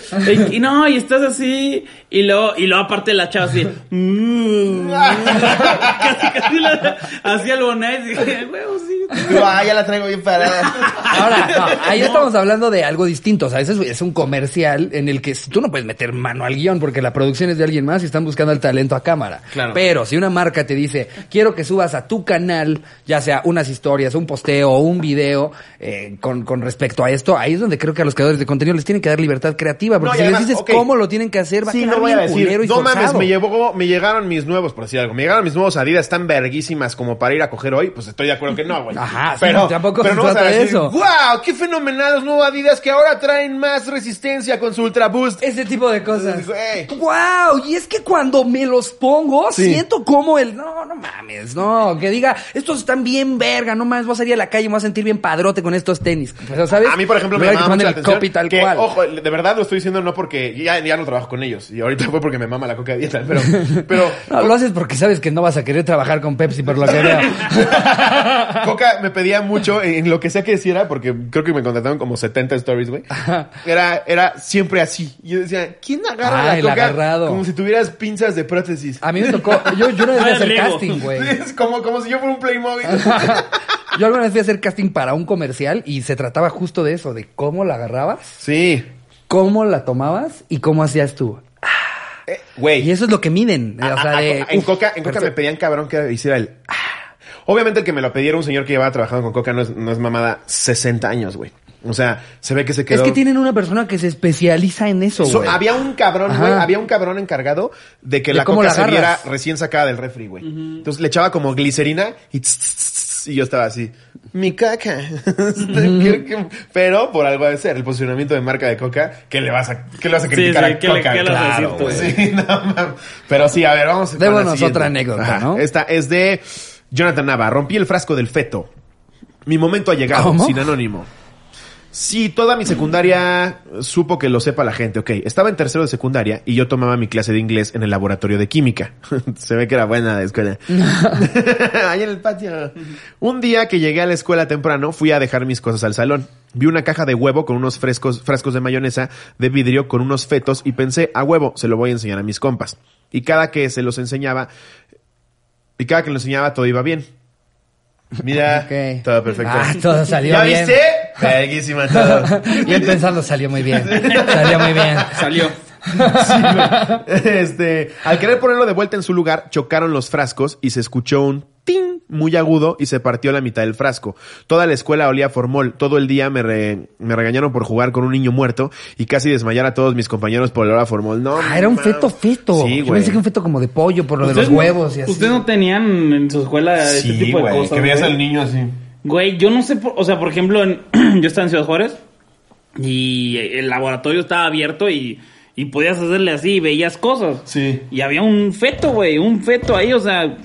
y no, y estás así, y luego, y luego aparte la chava así, mm, casi, casi la, hacía el bonais, y dije, huevo, sí. Ah, ya la traigo bien parada. Ahora, no, ahí estamos hablando de algo distinto. O sea, ese es, es un comercial en el que tú no puedes meter mano al guion porque la producción es de alguien más y están buscando el talento a cámara. Claro. Pero si una marca te dice, quiero que subas a tu canal, ya sea unas historias, un posteo o un video eh, con, con respecto a esto, ahí es donde creo que a los creadores de contenido les tienen que dar libertad creativa. Porque No, si además, les dices cómo lo tienen que hacer, va Sí, a no voy a decir, no mames, me, llevó, me llegaron mis nuevos, por decir algo, me llegaron mis nuevos Adidas tan verguísimas como para ir a coger hoy, pues estoy de acuerdo que no, güey. Ajá, sí, pero tampoco se pero no vas a decir, eso. wow, qué fenomenal los nuevos Adidas que ahora traen más resistencia con su Ultra Boost. Ese tipo de cosas. Güey. ¡Wow! Y es que cuando me los pongo, Sí. siento como el. No, no mames, no. Que diga, estos están bien verga, no mames, voy a salir a la calle y me voy a sentir bien padrote con estos tenis. Pero, ¿sabes? A mí, por ejemplo, me hay llama mucho la poner el atención copy tal que, cual. ojo, de verdad lo estoy diciendo no porque ya, ya no trabajo con ellos y ahorita fue porque me mama la coca de dieta, pero, pero No, lo haces porque sabes que no vas a querer trabajar con Pepsi por lo que veo. Coca me pedía mucho en lo que sea que hiciera, porque creo que me contrataron como 70 stories, güey. Era, era siempre así. Y yo decía, ¿quién agarra Ah, la el coca agarrado. como si tuvieras pinzas de prótesis? A mí me tocó. Yo, yo una vez fui a Ah, hacer casting, güey. Es como, como si yo fuera un Playmobil. Yo alguna vez fui a hacer casting para un comercial y se trataba justo de eso, de cómo la agarrabas, sí. cómo la tomabas y cómo hacías tú. Güey. Y eso es lo que miden. O sea, A- a- de. en uf, Coca, en Coca me pedían cabrón que hiciera el... ah. Obviamente el que me lo pidiera un señor que llevaba trabajando con Coca no es, no es mamada 60 años, güey. O sea, se ve que se quedó... Es que tienen una persona que se especializa en eso, So, güey. había un cabrón, güey, había un cabrón encargado de que De la coca la se viera recién sacada del refri, güey. Entonces le echaba como glicerina y, tss, tss, tss, y yo estaba así, mi caca. Pero por algo de ser, el posicionamiento de marca de coca, ¿qué le vas a, qué le vas a criticar sí, a ¿qué le- coca? le a Claro, decir tú, güey. Sí, no, mames. Pero sí, a ver, vamos la Démonos otra anécdota, ¿no? Esta es de Jonathan Nava. Rompí el frasco del feto. Mi momento ha llegado, ¿Cómo? sin anónimo. Sí, toda mi secundaria supo que lo sepa la gente. Ok, estaba en tercero de secundaria y yo tomaba mi clase de inglés en el laboratorio de química. Se ve que era buena la escuela. Ahí en el patio. Un día que llegué a la escuela temprano, fui a dejar mis cosas al salón. Vi una caja de huevo con unos frescos, frascos de mayonesa de vidrio con unos fetos y pensé, a huevo, se lo voy a enseñar a mis compas. Y cada que se los enseñaba, y cada que lo enseñaba todo iba bien. Mira, todo perfecto. Ah, todo salió ¿Ya bien. viste? Verguísima todo. Bien pensando, salió muy bien. Salió muy bien. Salió. este, al querer ponerlo de vuelta en su lugar, chocaron los frascos y se escuchó un ting muy agudo y se partió la mitad del frasco. Toda la escuela olía formol. Todo el día me, re- me regañaron por jugar con un niño muerto y casi desmayar a todos mis compañeros por el olor a formol. No, Ah, era un feto feto. Sí, Yo güey. pensé que un feto como de pollo por lo de los ¿Ustedes no- huevos y así. ¿Ustedes no tenían en su escuela ese Sí, tipo de güey, cosas? que veías al niño así. Güey, yo no sé, por- o sea, por ejemplo, en- yo estaba en Ciudad Juárez y el laboratorio estaba abierto y, y podías hacerle así y veías cosas. Sí. Y había un feto, güey, un feto ahí, o sea,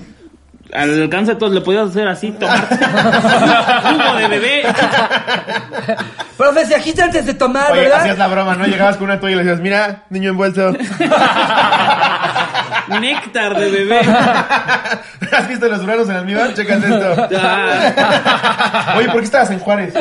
al alcance de todos le podías hacer así, tomar jugo de bebé. Profe, se agita antes de tomar, Oye, ¿verdad? hacías la broma, ¿no? Llegabas con una toalla y le decías, mira, niño envuelto. Néctar de bebé. ¿Has visto los duranos en almíbar? Chécate esto. Ah, Oye, ¿por qué estabas en Juárez?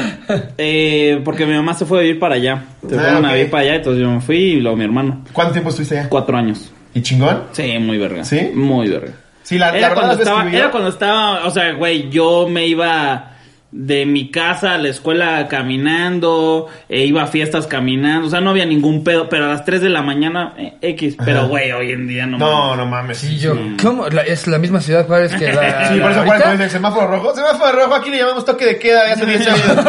eh, porque mi mamá se fue a vivir para allá. Se Ah, fueron a vivir para allá, entonces yo me fui y luego mi hermano. ¿Cuánto tiempo estuviste allá? Cuatro años. ¿Y chingón? Sí, muy verga. ¿Sí? Muy verga. Sí, la, la Era verdad cuando estaba, era cuando estaba, o sea, güey, yo me iba de mi casa a la escuela caminando, e iba a fiestas caminando, o sea, no había ningún pedo, pero a las 3 de la mañana, eh, X, pero güey, hoy en día no. No, mames. no mames. Sí, yo. ¿Cómo? La- es la misma ciudad Juárez que la. Sí, por eso Juárez cuando dice semáforo rojo. Semáforo rojo, aquí le llamamos toque de queda de hace 10 años.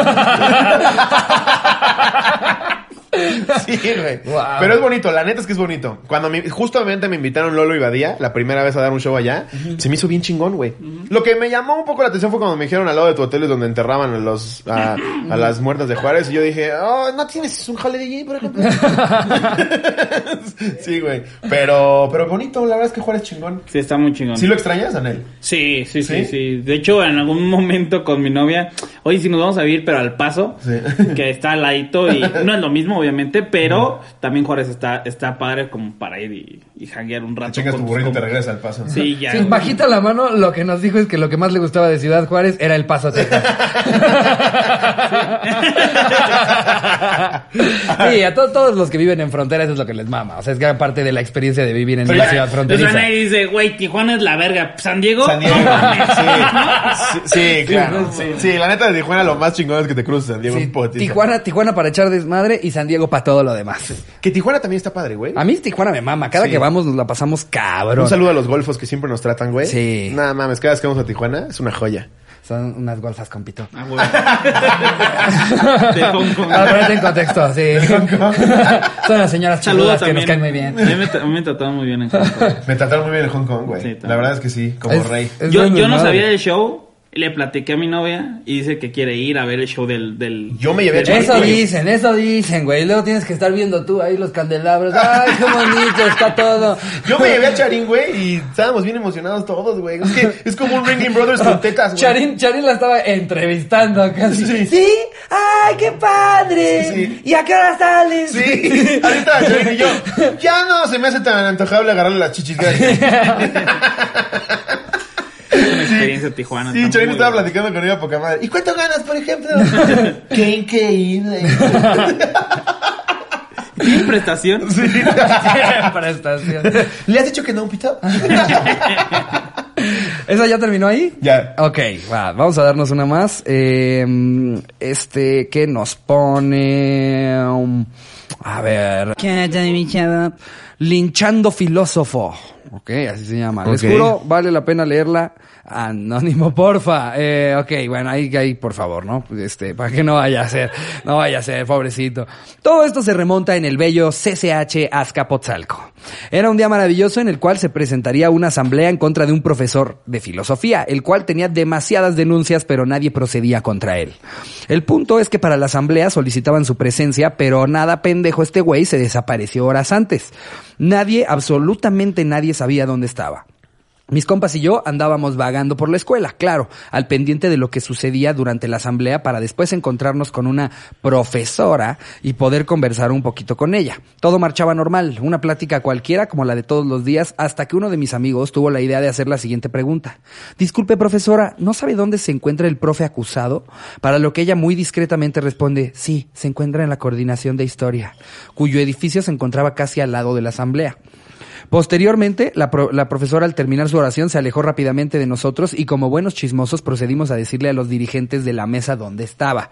Sí, güey. Wow. Pero es bonito, la neta es que es bonito. Cuando me- justamente me invitaron Lolo y Badía, la primera vez a dar un show allá, se me hizo bien chingón, güey. Lo que me llamó un poco la atención fue cuando me dijeron al lado de tu hotel es donde enterraban a, los, a, a las muertas de Juárez. Y yo dije, oh, ¿no tienes un jale DJ, por ejemplo? sí, güey. Pero, pero bonito, la verdad es que Juárez es chingón. Sí, está muy chingón. ¿Sí lo extrañas, Anel? Sí, sí, ¿Sí? sí, sí, De hecho, en algún momento con mi novia, oye, si nos vamos a vivir, pero al paso, Sí. que está al ladito y no es lo mismo, obviamente, pero también Juárez está, está padre como para ir y, y janguear un rato. Chingas tu burrito y te compas. regresas al paso. Sí, ya. Güey. bajita la mano, lo que nos dijo es que lo que más le gustaba de Ciudad Juárez era el Paso Texas. sí, a to- todos los que viven en frontera eso es lo que les mama. O sea, es gran parte de la experiencia de vivir en Pero una ya- ciudad Entonces fronteriza. nadie dice, güey, Tijuana es la verga. ¿San Diego? San Diego. Sí, sí, claro. Sí, sí, la neta de Tijuana lo más chingón es que te cruces San Diego Sí, un. Tijuana, Tijuana para echar desmadre y San Diego para todo lo demás. Que Tijuana también está padre, güey. A mí Tijuana me mama. Cada Sí. que vamos nos la pasamos cabrón. Un saludo a los golfos que siempre nos tratan, güey. Sí. Nada mames, cada vez que vamos a Tijuana es una joya. Son unas golfas con pito. Ah, güey. De Hong Kong. Para ponerte en contexto, sí. Son las señoras Saludos chaludas que nos también. caen muy bien. A mí me, tra- a mí me trataron muy bien en Hong Kong. Me trataron muy bien en Hong Kong, güey. Sí, la verdad es que sí, como Es- rey. es Yo, yo no sabía del show. Le platiqué a mi novia y dice que quiere ir a ver el show del... del Yo me llevé a del- Eso dicen, eso dicen, güey. Luego tienes que estar viendo tú ahí los candelabros. Ay, qué bonito está todo. Yo me llevé a Charín, güey, y estábamos bien emocionados todos, güey. Es que es como un Ringling Brothers con tetas, güey. Charín, Charín la estaba entrevistando casi. Sí. ¿Sí? ¡Ay, qué padre! Sí, sí. ¿Y a qué hora sales? Sí, ahorita Charín y yo, ya no se me hace tan antojable agarrarle las chichis gratis. en Tijuana. Sí, muy estaba bueno. platicando con ella poca madre. ¿Y cuánto ganas, por ejemplo? Qué increíble. ¿Tiene prestación? Prestación. ¿Le has dicho que no, Pito? ¿Esa ya terminó ahí? Ya. Ok, va, vamos a darnos una más. Eh, este, ¿qué nos pone? Um, a ver. ¿Qué mi chavo? Linchando filósofo. Ok, así se llama. Les juro, vale la pena leerla. Anónimo, porfa. Eh, ok, bueno, ahí, ahí, por favor, ¿no? Este, para que no vaya a ser, no vaya a ser, pobrecito. Todo esto se remonta en el bello CCH Azcapotzalco. Era un día maravilloso en el cual se presentaría una asamblea en contra de un profesor de filosofía, el cual tenía demasiadas denuncias, pero nadie procedía contra él. El punto es que para la asamblea solicitaban su presencia, pero nada pendejo este güey se desapareció horas antes. Nadie, absolutamente nadie sabía dónde estaba. Mis compas y yo andábamos vagando por la escuela, claro, al pendiente de lo que sucedía durante la asamblea para después encontrarnos con una profesora y poder conversar un poquito con ella. Todo marchaba normal, una plática cualquiera como la de todos los días, hasta que uno de mis amigos tuvo la idea de hacer la siguiente pregunta. Disculpe, profesora, ¿no sabe dónde se encuentra el profe acusado? Para lo que ella muy discretamente responde, sí, se encuentra en la coordinación de historia, cuyo edificio se encontraba casi al lado de la asamblea. Posteriormente, la, pro- la profesora al terminar su oración se alejó rápidamente de nosotros y como buenos chismosos procedimos a decirle a los dirigentes de la mesa dónde estaba.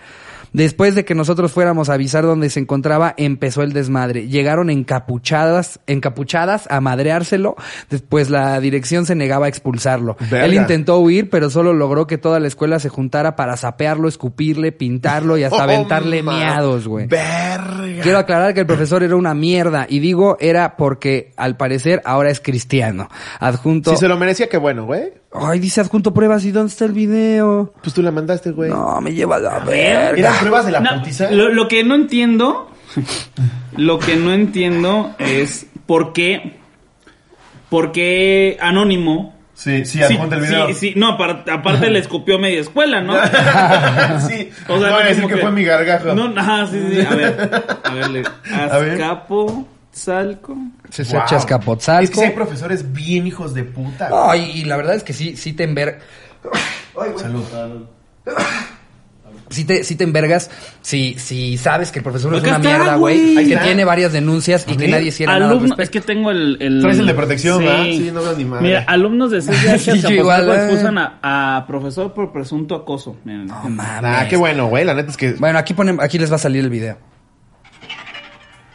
Después de que nosotros fuéramos a avisar dónde se encontraba, empezó el desmadre. Llegaron encapuchadas, encapuchadas a madreárselo, después la dirección se negaba a expulsarlo. Verga. Él intentó huir, pero solo logró que toda la escuela se juntara para sapearlo, escupirle, pintarlo y hasta Oh, aventarle miados, güey. Quiero aclarar que el profesor era una mierda y digo era porque al parecer ahora es cristiano. Adjunto. Si se lo merecía, qué bueno, güey. Ay, dice adjunto pruebas y dónde está el video. Pues tú la mandaste, güey. No, me lleva a la ¿Eran verga. pruebas de la No, putiza? lo, lo que no entiendo, lo que no entiendo es por qué, por qué Anónimo. Sí, sí, Sí, adjunta el video. sí, sí, no, aparte, aparte le escupió media escuela, ¿no? sí. O sea, no van a decir como que, fue mi gargajo. No, ajá, sí, sí. A ver, a ver, le- A ver. Azcapotzalco. Se Wow. echa escapotzalco. Es que sí hay profesores bien hijos de puta. güey. Ay, y la verdad es que sí, sí te enver... Salud. Sí te, sí te envergas si, si sabes que el profesor es una está, mierda, güey. Que está. tiene varias denuncias y que nadie hiciera nada al Alumno, respecto. es que tengo el, el... Traes el de protección, ¿verdad? Sí, no veo ni madre. Mira, alumnos de Sí, igual, eh. excusan a, a profesor por presunto acoso. Miren. No mames. Ah, qué bueno, güey. La neta es que. Bueno, aquí ponen, aquí les va a salir el video.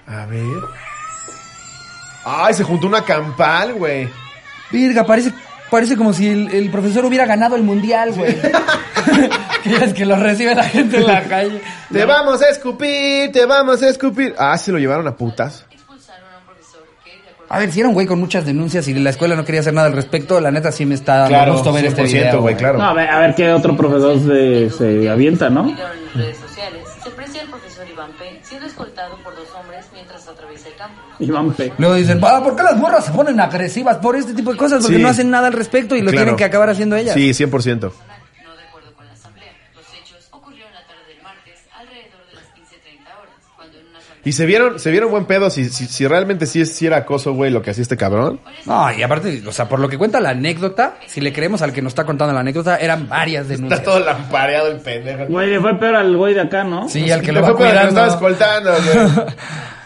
A ver. Ay, se juntó una campal, güey. Virga, parece, parece como si el, el profesor hubiera ganado el mundial, güey. que es que lo recibe la gente en la calle. Te vamos a escupir, te vamos a escupir. Ah, se lo llevaron a putas. expulsaron a un profesor que, de acuerdo A ver, si era un güey con muchas denuncias y la escuela no quería hacer nada al respecto, la neta sí me está dando gusto ver este 100%, video. güey, claro. No, a ver, a ver qué otro profesor se, se avienta, ¿no? publicaron en redes sociales, se aprecia al profesor Iván P. siendo escoltado por dos hombres mientras atraviesa el campo. Iván P. Luego dicen, ah, ¿por qué las morras se ponen agresivas por este tipo de cosas? Porque Sí. no hacen nada al respecto y lo Claro. tienen que acabar haciendo ellas. Sí, 100%. Personal, no de acuerdo con la asamblea. Los hechos ocurrieron la tarde del martes alrededor de las 15.30 horas, cuando en una asamblea... Y se vieron, se vieron buen pedo si, si, si realmente sí, es- sí era acoso, güey, lo que hacía este cabrón. No, y aparte, o sea, por lo que cuenta la anécdota, si le creemos al que nos está contando la anécdota, eran varias denuncias. Está todo lampareado el pendejo. Güey, le fue peor al güey de acá, ¿no? Sí, al que Le lo va fue para que lo cuidando. estaba escoltando, güey.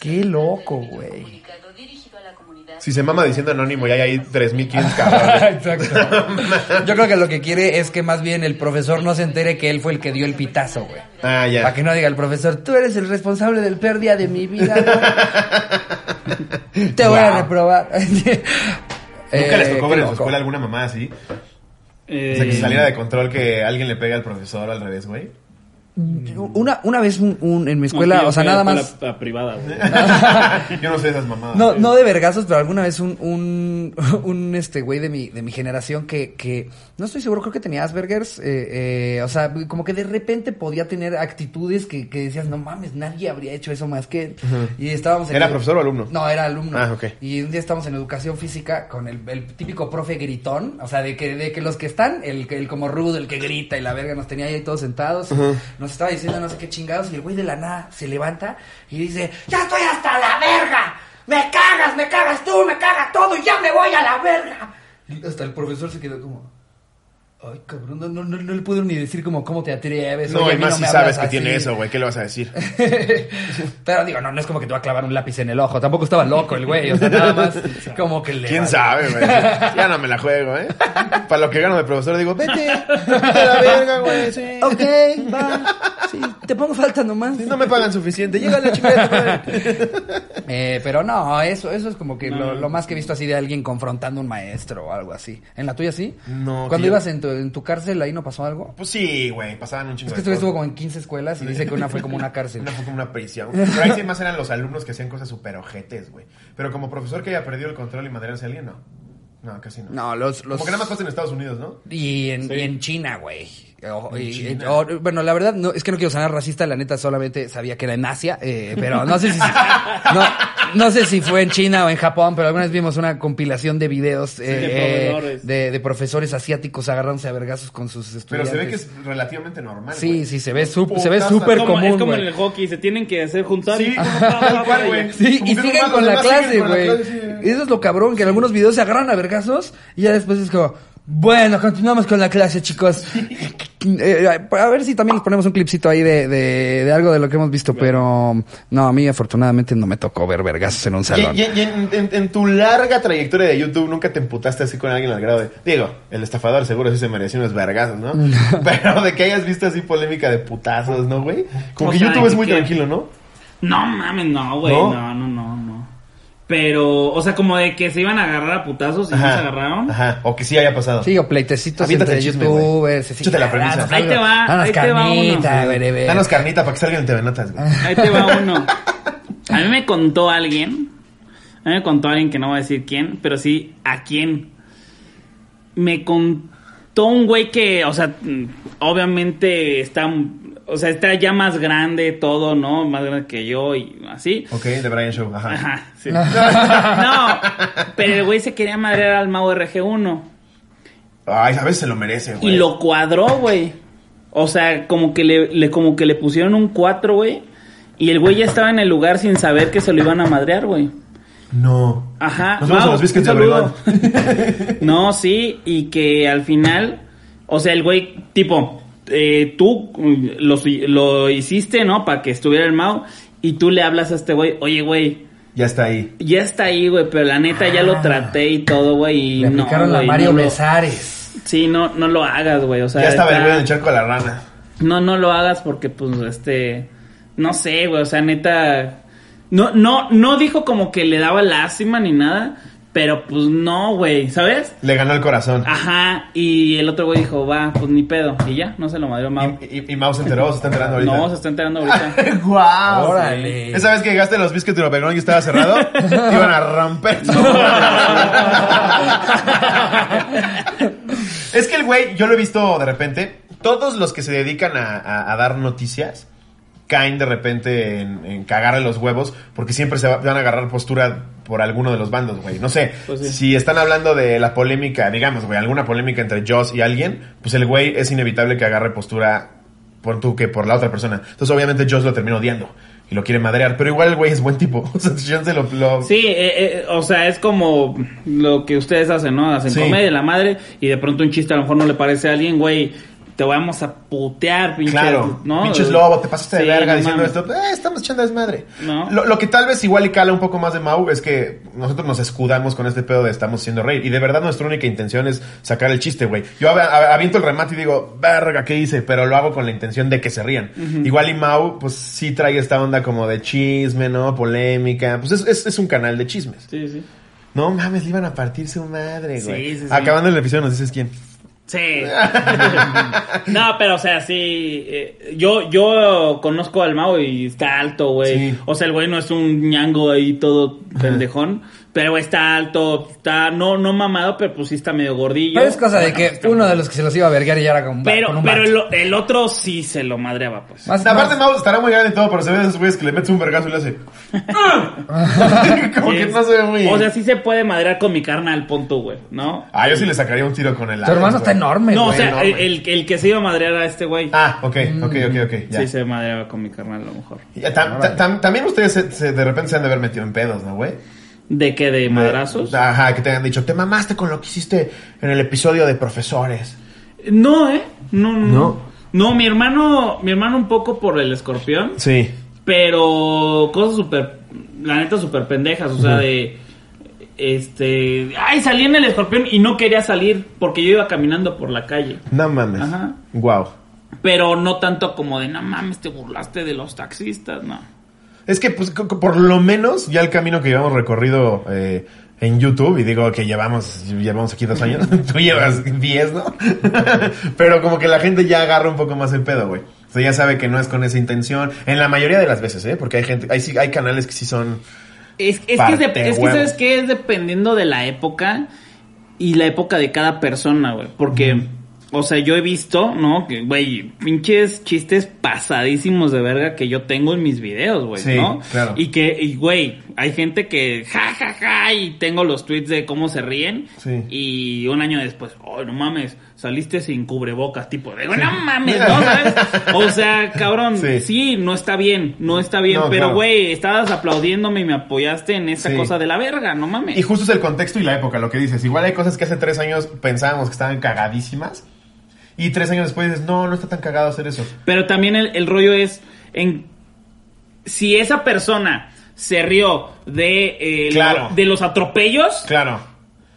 Qué loco, güey. comunicado dirigido a la comunidad. Si se mama diciendo anónimo y hay ahí 3.500 cabrones. Exacto. Yo creo que lo que quiere es que más bien el profesor no se entere que él fue el que dio el pitazo, güey. Ah, ya. Para que no diga el profesor, tú eres el responsable del peor día de mi vida. güey. Te voy a reprobar. ¿Nunca les Eh, tocó ver en su escuela alguna mamá así? Eh, O sea, que se saliera de control que alguien le pega al profesor o al revés, güey. Una, una vez un- un- en mi escuela, no, o sea, nada la- más... a la privada, güey. Yo no sé esas mamadas. No, no de vergazos, pero alguna vez un, un, un este güey de mi, de mi generación que, que, no estoy seguro, creo que tenía Asperger's, eh, eh, o sea, como que de repente podía tener actitudes que, que decías, no mames, nadie habría hecho eso más que él. Y estábamos en ¿Era el- profesor o alumno? No, era alumno. Ah, ok. Y un día estábamos en educación física con el, el típico profe gritón, o sea, de que, de que los que están, el, que- el como rudo, el que grita y la verga, nos tenía ahí todos sentados, nos estaba diciendo no sé qué chingados, y el güey de la nada se levanta y dice, ya estoy hasta la verga, me cagas, me cagas tú, me cagas todo, y ya me voy a la verga. Y hasta el profesor se quedó como... Ay, cabrón, no, no, no, no le puedo ni decir como cómo te atreves. No, oye, a y mí más no si sabes que tiene así". eso, güey. ¿Qué le vas a decir? Pero digo, no, no es como que te va a clavar un lápiz en el ojo. Tampoco estaba loco el güey. O sea, nada más como que le. ¿Quién vale. sabe, güey? Ya no me la juego, ¿eh? Para lo que gano de profesor digo, vete a la verga, güey, sí. Ok, va. Sí, te pongo falta nomás. Si no me pagan suficiente, llega la chica. Eh, pero no, eso, eso es como que lo, lo más que he visto así de alguien confrontando a un maestro o algo así. ¿En la tuya sí? No, Cuando tío. ibas en tu, en tu cárcel, ahí no pasó algo. Pues sí, güey, pasaban un chingo Es que de este estuvo como en 15 escuelas y dice que una fue como una cárcel. Una fue como una prisión. Pero ahí sí más eran los alumnos que hacían cosas súper ojetes, güey. Pero como profesor que haya perdido el control y madrearse a alguien, no. No, casi no. No, los. los... Como que nada más pasa en Estados Unidos, ¿no? Y en, Sí. y en China, güey. O- En y- China. o- bueno, la verdad, no, es que no quiero sonar racista, la neta solamente sabía que era en Asia, eh, pero no sé si no, no sé si fue en China o en Japón, pero alguna vez vimos una compilación de videos eh, de eh, profesores. de, de profesores asiáticos agarrándose a vergazos con sus Pero estudiantes. se ve que es relativamente normal. Sí, güey. sí, se ve sup- se ve súper común, es como en el hockey, se tienen que hacer juntar. Sí, y-. Sí, y siguen con los la clase, güey. Eso es lo cabrón, que en algunos videos se agarran a vergazos y ya después es como, Bueno, continuamos con la clase, chicos. Eh, a ver si también les ponemos un clipcito ahí de, de, de algo de lo que hemos visto, pero no, a mí afortunadamente no me tocó ver vergazos en un salón. y- y en, en- en tu larga trayectoria de YouTube nunca te emputaste así con alguien al grado de... Digo, el estafador seguro sí se merecía unos vergazos, ¿no? Pero de que hayas visto así polémica de putazos, ¿no, güey? Como O que sea, YouTube es muy que- tranquilo, ¿no? No mames, no, güey. No, no, no, Pero, o sea, como de que se iban a agarrar a putazos y no se agarraron. Ajá, o que sí haya pasado. Sí, o pleitecitos Aviéntate entre chisme, youtubers. güey. sí, Échate la premisa. danos Ahí te va, danos ahí te va carnita, uno. Danos carnita para que salga en TV Notas, güey. Ahí te va uno. A mí me contó alguien. A mí me contó alguien que no voy a decir quién, pero sí a quién. Me contó un güey que, o sea, obviamente está, o sea, está ya más grande todo, ¿no? Más grande que yo y así. Ok, de Brian Show, ajá. Ajá, sí. No, pero el güey se quería madrear al Mau RG1. Ay, a veces se lo merece, güey. Y lo cuadró, güey. O sea, como que le, le- como que le pusieron un 4, güey. Y el güey ya estaba en el lugar sin saber que se lo iban a madrear, güey. No. Ajá. Nos vemos Mau, en los de. No, sí, y que al final, o sea, el güey, tipo, eh, tú mm, lo, lo hiciste, ¿no? Para que estuviera el Mau, y tú le hablas a este güey, oye, güey, Ya está ahí. ya está ahí, güey, pero la neta ya lo traté y todo, güey, y Le no, aplicaron güey, Mario no lo- Besares. Sí, no, no lo hagas, güey, o sea, ya estaba el en el charco a la rana. No, no lo hagas porque, pues, este. No sé, güey. O sea, neta. No, no, no dijo como que le daba lástima ni nada. Pero, pues, no, güey. ¿Sabes? Le ganó el corazón. Ajá. Y el otro güey dijo, va, pues ni pedo. Y ya, no se lo madrió Mau. Y, y, y Mau se enteró, se está enterando ahorita. No, se está enterando ahorita. ¡Guau! Órale. Esa vez que llegaste a los biscuits de Obregón y estaba cerrado, iban a romper. Es que el güey, yo lo he visto de repente, todos los que se dedican a, a- a dar noticias caen de repente en, en cagarle los huevos porque siempre se va- van a agarrar postura por alguno de los bandos, güey. No sé, Pues sí. si están hablando de la polémica, digamos, güey, alguna polémica entre Joss y alguien, pues el güey es inevitable que agarre postura por tú que por la otra persona. Entonces, obviamente, Joss lo termina odiando y lo quiere madrear, pero igual el güey es buen tipo. O sea, chance lo, lo- Sí, eh, eh, o sea, es como lo que ustedes hacen, ¿no? Hacen Sí. comedia, la madre, y de pronto un chiste a lo mejor no le parece a alguien, güey. Te vamos a putear, pinche. Claro, ¿no? pinches lobo, te pasaste de verga no diciendo mames. esto. Eh, estamos echando desmadre. No. Lo, lo que tal vez igual y cala un poco más de Mau es que nosotros nos escudamos con este pedo de estamos siendo reír. Y de verdad nuestra única intención es sacar el chiste, güey. Yo av- av- aviento el remate y digo, verga, ¿qué hice? Pero lo hago con la intención de que se rían. Igual y Mau, pues sí trae esta onda como de chisme, ¿no? Polémica. Pues es, es, es un canal de chismes. Sí, sí. No mames, le iban a partir su madre, güey. Sí, sí, sí. Acabando el episodio nos dices quién. Sí. no, pero o sea, sí. eh, yo, yo conozco al Mao y está alto, güey. Sí. O sea, el güey no es un ñango ahí todo pendejón. Pero está alto, está no, no mamado, pero pues sí está medio gordillo. Pero es cosa de que uno de los que se los iba a verguear ya era con, Pero, con un pero el, el otro sí se lo madreaba, pues. Más- Aparte, más- Mau estará muy grande y todo, pero se ve de esos güeyes que le metes un vergazo y le hace. Como que no se ve muy. O sea, sí se puede madrear con mi carnal, punto, güey, ¿no? Ah, yo sí le sacaría un tiro con el. Tu hermano está güey. enorme, No, o güey. sea, no, el, el, el que se iba a madrear a este güey. Ah, ok, ok, ok, ok. Ya. Sí se madreaba con mi carnal a lo mejor. Y tam- tam- tam- también ustedes se- se- de repente se han de haber metido en pedos, ¿no, güey? ¿De qué? ¿De madrazos? Ajá, que te hayan dicho, te mamaste con lo que hiciste en el episodio de profesores. No, ¿eh? No, no. ¿No? Mi hermano, mi hermano un poco por el escorpión, Sí. pero cosas súper, la neta súper pendejas, o sea, de, este, ay, salí en el escorpión y no quería salir porque yo iba caminando por la calle. No mames. Ajá. Wow. Pero no tanto como de, no mames, te burlaste de los taxistas, no. Es que, pues, por lo menos, ya el camino que llevamos recorrido eh, en YouTube, y digo que llevamos, llevamos aquí dos años, tú llevas diez, ¿no? Pero como que la gente ya agarra un poco más el pedo, güey. O sea, ya sabe que no es con esa intención. En la mayoría de las veces, ¿eh? Porque hay gente, hay, sí- hay canales que sí son... Es, es que, es, de- Parte es que. ¿sabes qué? Es dependiendo de la época y la época de cada persona, güey. Porque, o sea, yo he visto, ¿no? Que, güey, pinches chistes pasadísimos de verga que yo tengo en mis videos, güey, Sí, ¿no? claro. Y que, y, güey, hay gente que, ja, ja, ja, y tengo los tweets de cómo se ríen. Sí. Y un año después, oh, no mames, saliste sin cubrebocas, tipo de, no mames, ¿no? ¿Sabes? O sea, cabrón, Sí. sí. no está bien, no está bien, No, pero claro. güey, estabas aplaudiéndome y me apoyaste en esa Sí. cosa de la verga, no mames. Y justo es el contexto y la época, lo que dices. Igual hay cosas que hace tres años pensábamos que estaban cagadísimas. Y tres años después dices, no, no está tan cagado hacer eso. Pero también el, el rollo es en si esa persona se rió de, eh, Claro. de los atropellos Claro.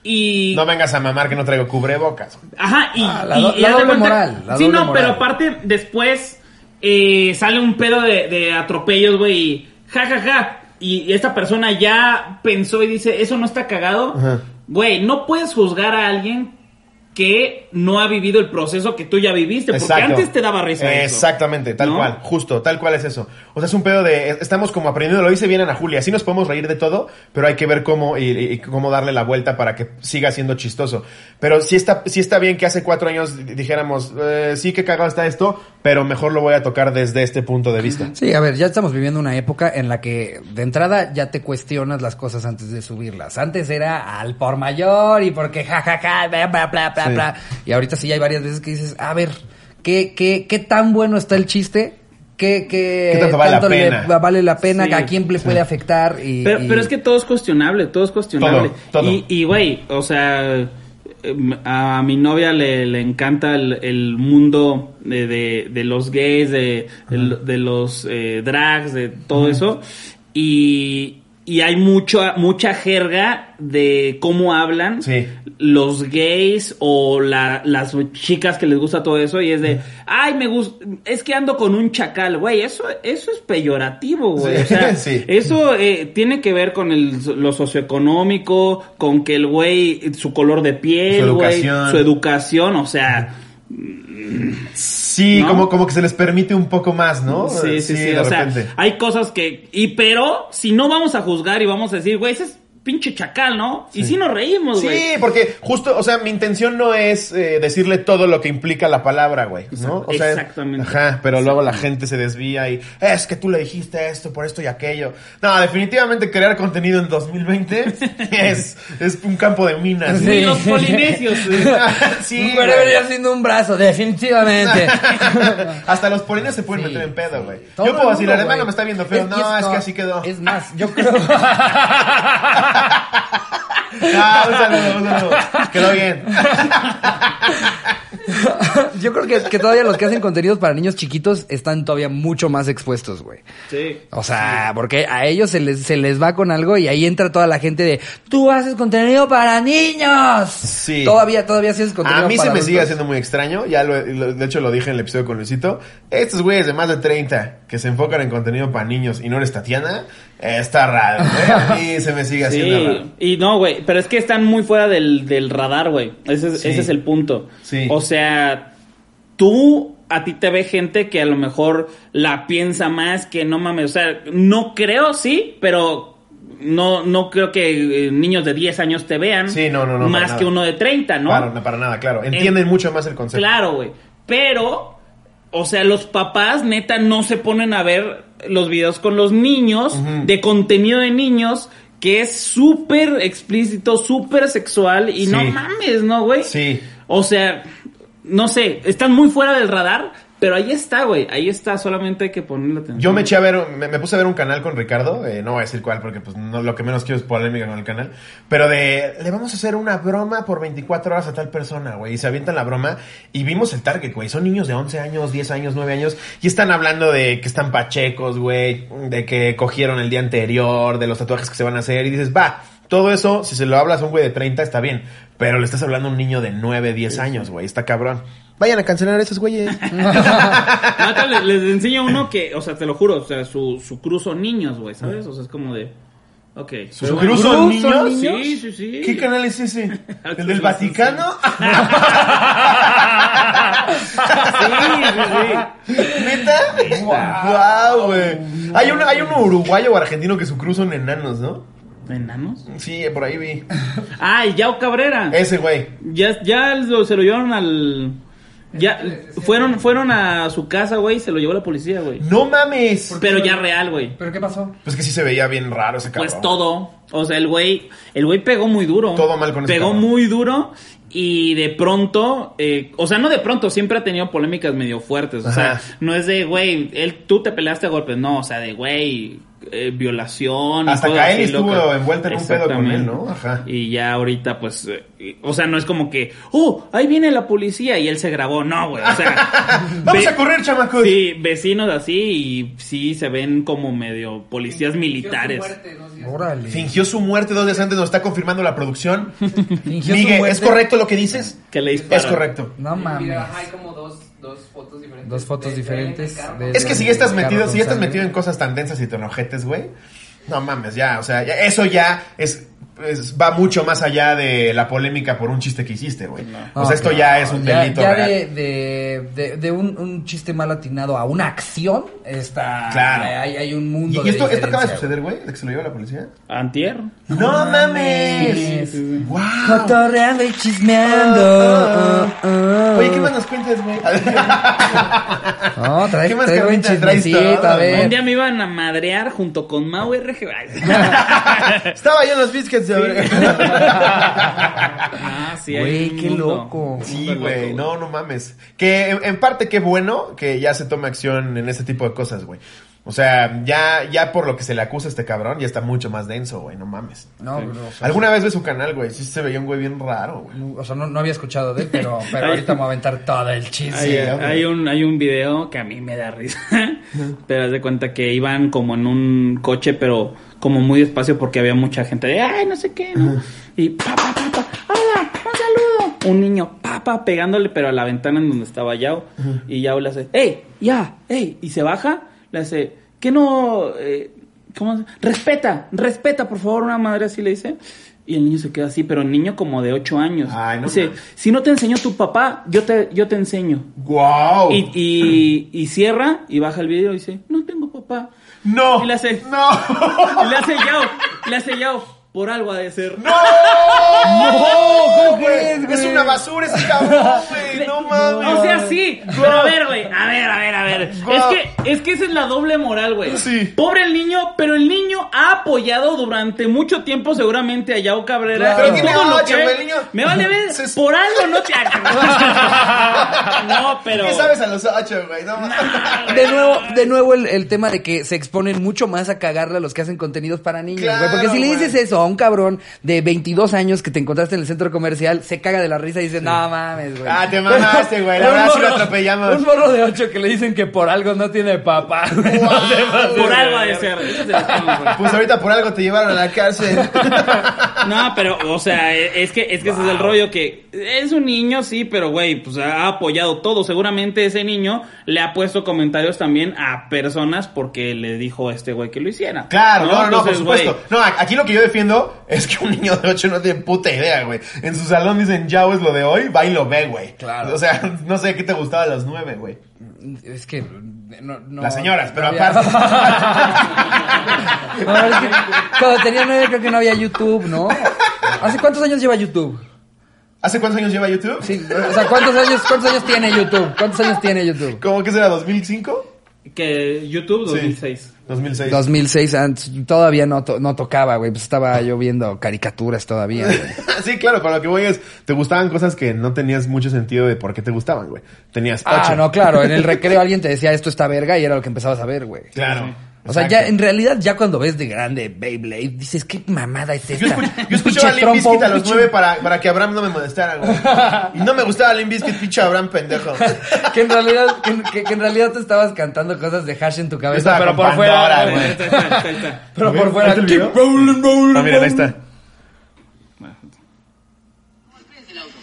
Y No vengas a mamar que no traigo cubrebocas. Ajá, y, Ah, la y- do- y la doble moral, la sí, doble no, moral. pero aparte después eh, sale un pedo de, de atropellos, güey, y ja, ja, ja. Y, y esta persona ya pensó y dice, eso no está cagado. Ajá. Güey, no puedes juzgar a alguien que no ha vivido el proceso que tú ya viviste, porque Exacto. antes te daba risa eso. Exactamente, tal ¿no? cual, justo, tal cual es eso. O sea, es un pedo de, estamos como aprendiendo, lo dice bien Ana Julia, sí nos podemos reír de todo, pero hay que ver cómo y, y cómo darle la vuelta para que siga siendo chistoso. Pero sí está, sí está bien que hace cuatro años di- dijéramos, eh, sí que cagado está esto, pero mejor lo voy a tocar desde este punto de vista. Sí, a ver, ya estamos viviendo una época en la que de entrada ya te cuestionas las cosas antes de subirlas. Antes era al por mayor y porque jajaja, bla, bla, bla, bla, Sí. bla. Y ahorita sí hay varias veces que dices, a ver, ¿qué, qué, qué tan bueno está el chiste? ¿Qué, qué, ¿Qué tanto vale la le pena? vale la pena? Sí. ¿A quién le puede afectar? Y, Pero, y- pero es que todo es cuestionable, todo es cuestionable. Todo, todo. Y, y, güey, o sea, em, a mi novia le, le encanta el, el mundo de, de, de los gays, de, de, de los eh, drags, de todo eso. Y, y hay mucho, mucha jerga de cómo hablan Sí. los gays o la- las chicas que les gusta todo eso y es de, ay, me gusta, es que ando con un chacal, güey, eso, eso es peyorativo, güey. Sí, O sea, sí. eso eh, tiene que ver con el, lo socioeconómico, con que el güey, su color de piel, Su güey, educación. su educación, o sea, Sí, ¿No? como, como que se les permite un poco más, ¿no? sí, sí, sí, de o sea, hay cosas que, y pero, si no vamos a juzgar y vamos a decir, güey, ese es pinche chacal, ¿no? Y sí nos reímos, güey. Sí, porque justo, o sea, mi intención no es eh, decirle todo lo que implica la palabra, güey, ¿no? Exact- O sea, exactamente. Ajá, pero luego la gente se desvía y es que tú le dijiste esto por esto y aquello. No, definitivamente crear contenido en 2020 es, es un campo de minas. Sí. Ni los polinesios, güey. sí, Pero venía siendo un brazo, definitivamente. Hasta los polineos se pueden Sí, meter en pedo, güey. Yo puedo decir, el hermano me está viendo feo. Es- no, es, que así quedó. Es más, yo creo. Ah, un saludo, un saludo. Quedó bien. yo creo que, que todavía los que hacen contenidos para niños chiquitos están todavía mucho más expuestos, güey. Sí. O sea, porque a ellos se les, se les va con algo y ahí entra toda la gente de, tú haces contenido para niños. Sí. Todavía, todavía haces contenido A mí se para me sigue haciendo muy extraño. Ya lo, lo- de hecho lo dije en el episodio con Luisito. Estos güeyes de más de 30 que se enfocan en contenido para niños y no eres Tatiana, está raro. ¿eh? Mí se me sigue haciendo Sí, raro. y no, güey, pero es que están muy fuera del, del radar, güey. Ese, es- Sí. ese es el punto. Sí. O sea, tú, a ti te ve gente que a lo mejor la piensa más, que no mames, o sea, no creo, sí, pero no, no creo que eh, niños de 10 años te vean Sí, no, no, no, más que uno de 30, ¿no? Para, no, para nada, claro. Entienden mucho más el concepto. Claro, güey. Pero, o sea, los papás neta no se ponen a ver los videos con los niños, de contenido de niños, que es súper explícito, súper sexual, y Sí. no mames, ¿no, güey? Sí. O sea, no sé, están muy fuera del radar, pero ahí está, güey. Ahí está, solamente hay que ponerle atención. Yo me eché a ver, me, me puse a ver un canal con Ricardo, eh, no voy a decir cuál porque pues no, lo que menos quiero es polémica con el canal, pero de, le vamos a hacer una broma por 24 horas a tal persona, güey, y se avientan la broma y vimos el target, güey, son niños de 11 años, 10 años, 9 años, y están hablando de que están pachecos, güey, de que cogieron el día anterior, de los tatuajes que se van a hacer, y dices, va, todo eso, si se lo hablas a un güey de 30 está bien, pero le estás hablando a un niño de 9, 10 años, güey, está cabrón. Vayan a cancelar a esos güeyes. Neta, les, les enseño uno que, o sea, te lo juro, o sea, su, su cruz son niños, güey, ¿sabes? O sea, es como de. Ok. ¿Su cruz bueno. son ¿Cruz son niños? niños? Sí, sí, sí. ¿Qué canal es ese? ¿El del Vaticano? Sí, sí, sí. ¿Neta? ¡Wow, güey! Hay uno, hay uno uruguayo o argentino que su cruz son enanos, ¿no? ¿Enanos? Sí, por ahí vi. Ah, y Yao Cabrera. Ese güey. Ya, ya lo- se lo llevaron al. Ya fueron, fueron a su casa, güey, y se lo llevó la policía, güey. ¡No mames! Pero ya real, güey. ¿Pero qué pasó? Pues que sí se veía bien raro ese cabrón. Pues todo. O sea, el güey, el güey pegó muy duro. Todo mal con ese Pegó cabrón. muy duro. Y de pronto, eh, o sea, no de pronto, siempre ha tenido polémicas medio fuertes. O sea, no es de, güey, él, tú te peleaste a golpes, no, o sea, de, güey, eh, violación. Hasta Kaeli así estuvo locas. envuelta en un pedo con él, ¿no? Ajá. Y ya ahorita, pues, eh, o sea, no es como que, oh, ahí viene la policía y él se grabó, no, güey, o sea. Vamos a correr, chamacos. Sí, vecinos así y sí se ven como medio policías militares. Órale. Fingió su muerte dos días antes, nos está confirmando la producción. Fingió su Miguel, muerte. ¿es correcto lo que dices? Que le disparan. Es correcto. No mames. Mira, hay como dos, dos fotos diferentes. Dos fotos de- diferentes de- de- Es que si ya estás metido, si ya estás metido en cosas tan densas y tan ojetes, güey. No mames, ya, o sea, ya- eso ya es, es- va mucho más allá de la polémica por un chiste que hiciste, güey. o No, sea, esto ya es un delito Ya real. de, de, de, de un, un chiste mal atinado a una acción, está. Claro. Hay, hay un ¿Y, mundo y esto, de esto acaba de suceder, güey? ¿De que se lo llevó la policía? Antier. ¡No, mames! ¡Wow! Cotorreando y chismeando. uh, uh. Oye, ¿qué más nos cuentas, güey? No, trae, ¿Qué más traigo un chismecito, a? Un día me iban a madrear junto con Mau RG. Estaba yo en los biscuits ah, sí, Güey, qué mundo. loco. Sí, güey, no, no mames. Que en, en parte qué bueno que ya se tome acción en ese tipo de cosas, güey. O sea, ya, ya por lo que se le acusa a este cabrón, ya está mucho más denso, güey, no mames. No, bro, o sea, ¿Alguna vez ve su canal, güey? Sí se veía un güey bien raro, güey. O sea, no, no había escuchado de él, pero, pero ahorita me voy a aventar todo el chisme. Hay, hombre. hay un, hay un video que a mí me da risa. pero haz de cuenta que iban como en un coche, pero como muy despacio porque había mucha gente de, ay, no sé qué, ¿no? Y pa, pa, pa, pa, hola, un saludo. Un niño, papa, pegándole, pero a la ventana en donde estaba Yao. Y Yao le hace, hey, ya, hey. Y se baja, le hace, ¿qué no? Eh, ¿Cómo se? Respeta, respeta, por favor, una madre así le dice. Y el niño se queda así, pero el niño como de 8 años. Ay, no dice, si no te enseñó tu papá, yo te, yo te enseño. ¡Guau! Y, y, y cierra y baja el video y dice, no tengo papá. ¡No! Y hace, ¡No! y le hace Yao, hace Yao, por algo ha de ser. ¡No! ¡No! ¿cómo crees, güey? Es una basura ese cabrón, güey. No mames. O sea, sí, pero a ver, güey, a ver, a ver, a ver. Es que, es que esa es la doble moral, güey. Sí. Pobre el niño, pero el niño ha apoyado durante mucho tiempo seguramente a Yao Cabrera. Pero tiene todo lo que- güey, el niño. Me vale ver, Se- por algo no te... no, pero... ¿Qué sabes a los ocho, güey? No mames. De nuevo, de nuevo el, el tema de que se exponen mucho más a cagarle a los que hacen contenidos para niños, güey. Claro, Porque si le dices eso a un cabrón de 22 años que te encontraste en el centro comercial, se caga de la risa y dice, no mames, güey. Ah, te mamaste, güey. Verdad sí lo morro- atropellamos. Un morro de 8 que le dicen que por algo no tiene papá. No Por de algo ha de ser. Pues ahorita por algo te llevaron a la cárcel. No, pero, o sea, es que, es que ese es el rollo que es un niño, sí, pero güey, pues ha apoyado todo. Seguramente ese niño le ha puesto comentarios también a personas porque le dijo a este güey que lo hiciera. Claro, no, no, no, por Entonces, supuesto. No, aquí lo que yo defiendo es que un niño de 8 no tiene puta idea, güey. En su salón dicen, ya es lo de hoy, va y lo ve, güey. Claro. O sea, no sé qué te gustaba a los 9, güey. Es que no, no- Las señoras, pero no había- aparte. No, es que cuando tenía nueve creo que no había YouTube, ¿no? ¿Hace cuántos años lleva YouTube? ¿Hace cuántos años lleva YouTube? Sí, o sea, ¿cuántos años, cuántos años tiene YouTube? ¿Cuántos años tiene YouTube? ¿Cómo que será? ¿2005? que YouTube 2006. 2006. 2006, antes, todavía no, to- no tocaba, güey, pues estaba yo viendo caricaturas todavía, güey. sí, claro, para lo que voy es, te gustaban cosas que no tenías mucho sentido de por qué te gustaban, güey. Tenías 8. Ah, no, claro, en el recreo alguien te decía esto está verga y era lo que empezabas a ver, güey. Claro. O sea, ya en realidad ya cuando ves de grande Beyblade dices, ¿qué mamada es esta? Yo, escuch- yo escuchaba a Pinche Limp Bizkit a los nueve para, para que Abraham no me molestara, güey. Y no me gustaba Limp Bizkit, pinche Abraham pendejo. que en realidad que, que- que en realidad te estabas cantando cosas de hash en tu cabeza, Estaba pero por fuera, Pandora, güey. güey. Ahí está, ahí está, ahí está. pero por fuera. ¿ahí está el video? keep rolling, rolling, Ah, mira, ahí está. No golpees el auto.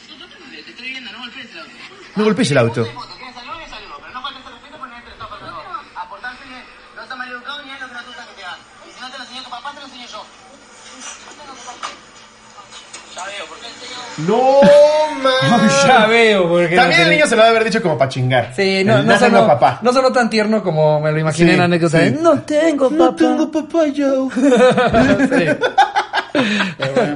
No golpees el auto. ¿Quieres saludo? Saludo, pero no faltes el respeto porque nadie te lo está faltando. Aportarse bien, no está mal educado ni es lo que no te gusta que te hagan. Y si no te lo enseñó tu papá, te lo enseño yo. Ya veo, porque No, man. Ya veo, porque no También el niño se lo va a haber dicho como para chingar. Sí, no, El no, tengo sonó, papá. no sonó tan tierno como me lo imaginé Sí, en la anécdota. sí. No tengo papá. No tengo papá yo. Sí.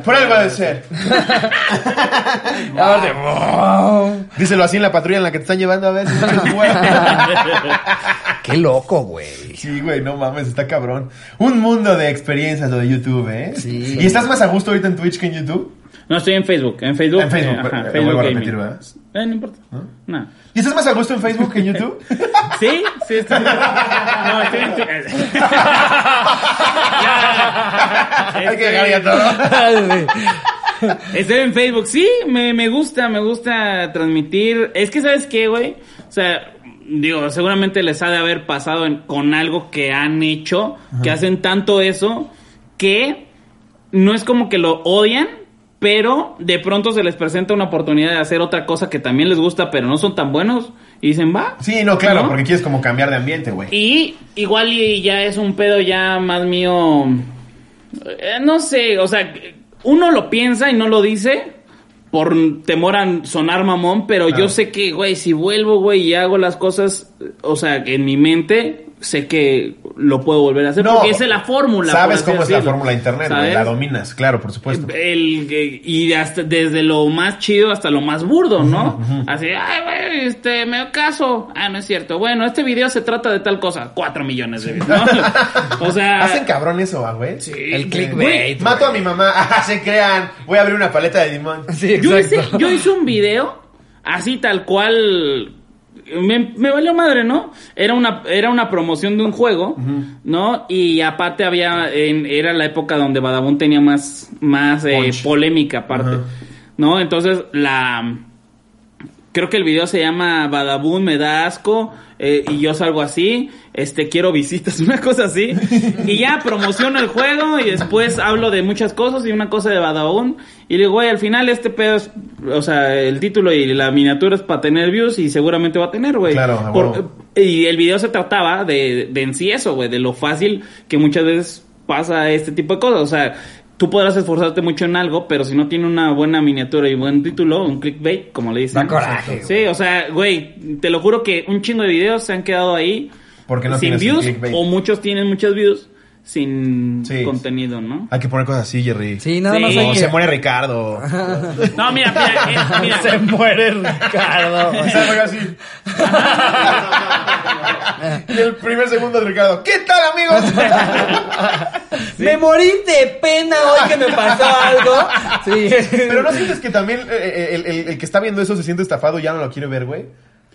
Por algo ha de ser. Aparte, wow. Díselo así en la patrulla en la que te están llevando a ver si no eres güey. Qué loco, güey. Sí, güey, no mames, está cabrón. Un mundo de experiencias lo de YouTube, ¿eh? Sí. ¿Y estás más a gusto ahorita en Twitch que en YouTube? No, estoy en Facebook. En Facebook. En Facebook, eh, ajá, eh, Facebook a repetir, ¿verdad? Eh, no importa. No. ¿Y estás más a gusto en Facebook que en YouTube? Sí, sí, estoy. No, estoy en. Hay que dejar ya todo. Estoy en Facebook, sí, me, me gusta, me gusta transmitir. Es que, ¿sabes qué, güey? O sea, digo, seguramente les ha de haber pasado en- con algo que han hecho, que hacen tanto eso, que no es como que lo odian, pero de pronto se les presenta una oportunidad de hacer otra cosa que también les gusta, pero no son tan buenos, y dicen, va. Sí, no, claro, ¿No? porque quieres como cambiar de ambiente, güey. Y igual y ya es un pedo ya más mío. eh, no sé, o sea, uno lo piensa y no lo dice por temor a sonar mamón, pero Claro. yo sé que, güey, si vuelvo, güey, y hago las cosas, o sea, en mi mente, sé que lo puedo volver a hacer porque esa es la fórmula. Sabes cómo es la fórmula de internet, güey. ¿Sabes? La dominas, claro, por supuesto. El, eh, y hasta desde lo más chido hasta lo más burdo, ¿no? Así, ay, güey, este, me caso. Ah, no es cierto. Bueno, este video se trata de tal cosa. Cuatro millones de videos, ¿no? O sea... Hacen cabrón eso, ah, güey. Sí, El clickbait. Mato a mi mamá. Ah, se crean. Voy a abrir una paleta de limón. Sí, Yo hice, exacto. yo hice un video así tal cual. Me, me valió madre, ¿no? Era una, era una promoción de un juego, ¿no? Y aparte había, en- era la época donde Badabun tenía más, más eh, polémica aparte. ¿no? Entonces la, creo que el video se llama Badabun me da asco eh, y yo salgo así, este quiero visitas, una cosa así y ya promociono el juego y después hablo de muchas cosas y una cosa de Badabun y le digo, güey, al final este pedo es, o sea, el título y la miniatura es para tener views y seguramente va a tener, güey. Claro, Por- huevo. y el video se trataba de, de en sí eso, güey, de lo fácil que muchas veces pasa este tipo de cosas, o sea, tú podrás esforzarte mucho en algo, pero si no tiene una buena miniatura y buen título, un clickbait, como le dicen. Da coraje, Sí, o sea, güey, te lo juro que un chingo de videos se han quedado ahí Porque no sin views o muchos tienen muchos views sin Sí. contenido, ¿no? Hay que poner cosas así, Jerry. Sí, nada Sí. más O hay que... se muere Ricardo. No, mira, mira, mira. Se muere Ricardo. Y se así. y el primer segundo de Ricardo. ¿Qué tal, amigos? Me morí de pena hoy que me pasó algo. Sí. Pero no sientes que también eh, eh, el, el- el que está viendo eso se siente estafado y ya no lo quiere ver, güey.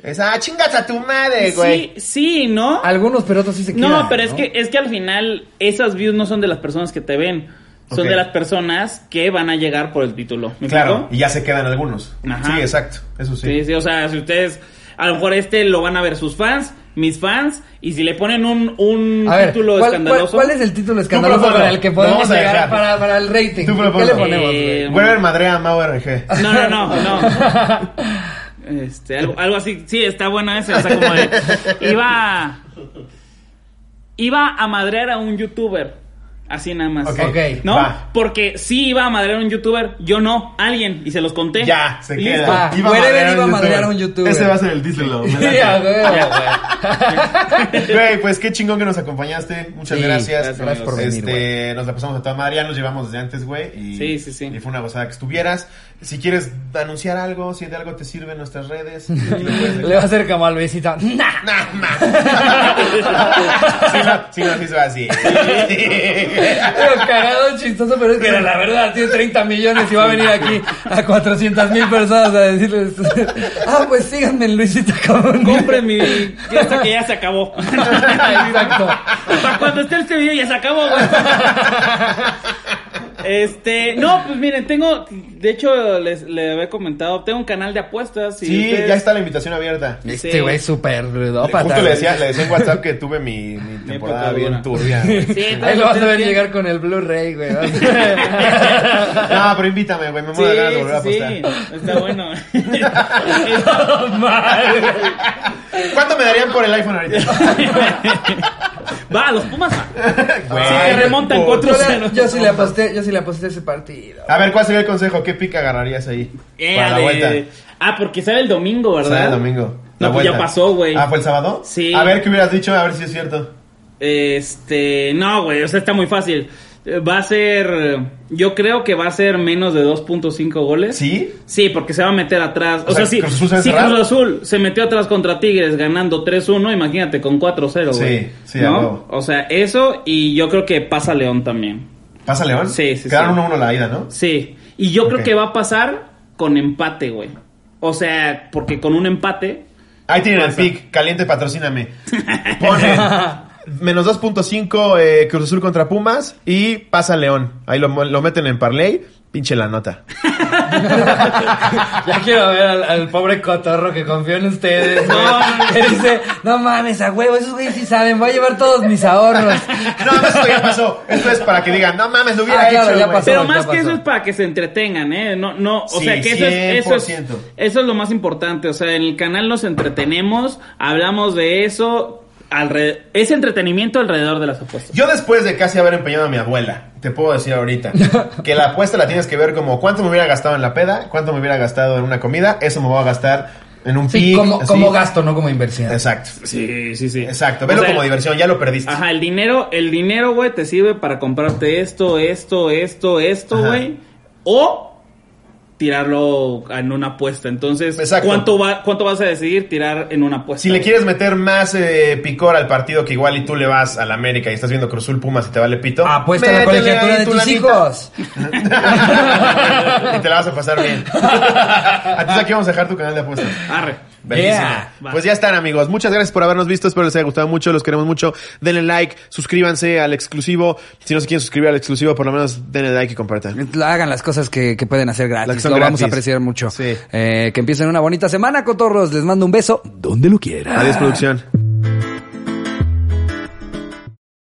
Es, ah, chingas a tu madre, güey. Sí, sí, ¿no? Algunos, pero otros sí se quedan. No, pero es que es que al final esas views no son de las personas que te ven, son de las personas que van a llegar por el título. ¿Me Claro, explico? y ya se quedan algunos. Ajá. Sí, exacto. Eso sí. Sí, sí, o sea, si ustedes a lo mejor este lo van a ver sus fans, mis fans, y si le ponen un, un ver, título ¿cuál, escandaloso. cuál- cuál es el título escandaloso para el que podemos llegar dejar. para, para el rating? Tú ¿Qué le ponemos, Eh? Weber madrea a Mau RG. No, no, no, no. Este, algo, algo así, sí, está bueno ese, o sea, como de, iba, iba a madrear a un youtuber, así nada más. Ok, ¿No? va. Porque sí iba a madrear a un youtuber, yo no, alguien, y se los conté. Ya, se Listo. queda. Ah, iba a madrear a un youtuber. Ese va a ser el título. a güey. Güey, pues qué chingón que nos acompañaste. Muchas Sí, gracias. gracias, gracias por venir, Este, nos la pasamos a toda madre. Ya nos llevamos desde antes, güey. Y, Sí, sí, sí. Y fue una gozada que estuvieras. Si quieres anunciar algo, si de algo te sirve en nuestras redes, Le va a hacer como al besito. Nah. Nah, nah. si no, si no, sí se va así. Pero cagado, chistoso, pero es que la verdad tiene 30 millones y va a venir aquí a 400 mil personas a decirles, ah, pues síganme en Luisito Comunica. Compren mi, esta que ya se acabó. Exacto. Para cuando esté este video ya se acabó, güey. Este, no, pues miren, tengo, de hecho, les, le había comentado, tengo un canal de apuestas. y Sí, ustedes- ya está la invitación abierta. Este güey es súper ludópata. Justo le decía, le decía en WhatsApp que tuve mi, mi temporada bien turbia. Sí, Ahí lo vas a ver llegar con el Blu-ray, güey. No, pero invítame, güey. Me muero de ganas de volver a Sí, sí, apostar. sí, está bueno. ¿Cuánto me darían por el iPhone ahorita? Va, los Pumas. va. Güey, Sí, que remontan puto. 4-0. yo sí le aposté, yo sí le aposté ese partido. A ver, ¿cuál sería el consejo? ¿Qué pica agarrarías ahí? Eh, para la de- vuelta. Ah, porque sale el domingo, ¿verdad? Sale el domingo. No, pues ya vuelta. pasó, güey. Ah, ¿fue el sábado? Sí. A ver, ¿qué hubieras dicho? A ver si es cierto. Este, no, güey, o sea, está muy fácil. Va a ser, yo creo que va a ser menos de 2.5 goles. ¿Sí? Sí, porque se va a meter atrás. O O, sea, sea, sí, Cruz Azul se si. Cruz Azul se metió atrás contra Tigres ganando 3-1, imagínate con 4-0, güey. Sí, sí, ¿No? O sea, eso y yo creo que pasa León también. ¿Pasa León? Sí, sí, Quedaron sí. 1-1 la ida, ¿no? Sí. Y yo creo Ok. que va a pasar con empate, güey. O sea, porque con un empate. Ahí tienen el pick, caliente, patrocíname. Ponen menos 2.5 eh, Cruz Azul contra Pumas y pasa León. Ahí lo, lo meten en parlay, pinche la nota. Ya quiero ver al, al pobre cotorro que confió en ustedes. No, no, no. Que dice, no mames, a huevo, esos güeyes sí saben, voy a llevar todos mis ahorros. No, no, esto ya pasó. Esto es para que digan, no mames, lo hubiera Ah, claro, hecho. ya güey". pasó. Pero ya más que pasó. eso es para que se entretengan, ¿eh? No, no, o Sí, sea, que eso es, eso, es, 100%. eso es lo más importante. O sea, en el canal nos entretenemos, hablamos de eso. Alre- es entretenimiento alrededor de las apuestas. Yo después de casi haber empeñado a mi abuela, te puedo decir ahorita que la apuesta la tienes que ver como cuánto me hubiera gastado en la peda, cuánto me hubiera gastado en una comida, eso me voy a gastar en un Sí, como, gasto, no como inversión. Exacto. Sí, sí, sí. Exacto, O velo sea, como diversión, ya lo perdiste. Ajá, el dinero, el dinero, güey, te sirve para comprarte esto, esto, esto, esto, güey. O tirarlo en una apuesta. Entonces, Exacto. ¿cuánto, va, ¿cuánto vas a decidir tirar en una apuesta? Si le quieres meter más eh, picor al partido que igual y tú le vas a la América y estás viendo Cruzul Pumas y te vale pito, Apuesta la colegiatura de tu tus lanita. hijos. y te la vas a pasar bien. Entonces aquí vamos a dejar tu canal de apuestas. Arre. Bellísimo. Yeah. Pues ya están amigos. Muchas gracias por habernos visto. Espero les haya gustado mucho. Los queremos mucho. Denle like, suscríbanse al exclusivo. Si no se quieren suscribir al exclusivo, por lo menos denle like y compartan. Hagan las cosas que, que pueden hacer Las gratis. Son Lo vamos a apreciar mucho. Sí. Eh, que empiecen una bonita semana, cotorros. Les mando un beso donde lo quieran. Adiós producción.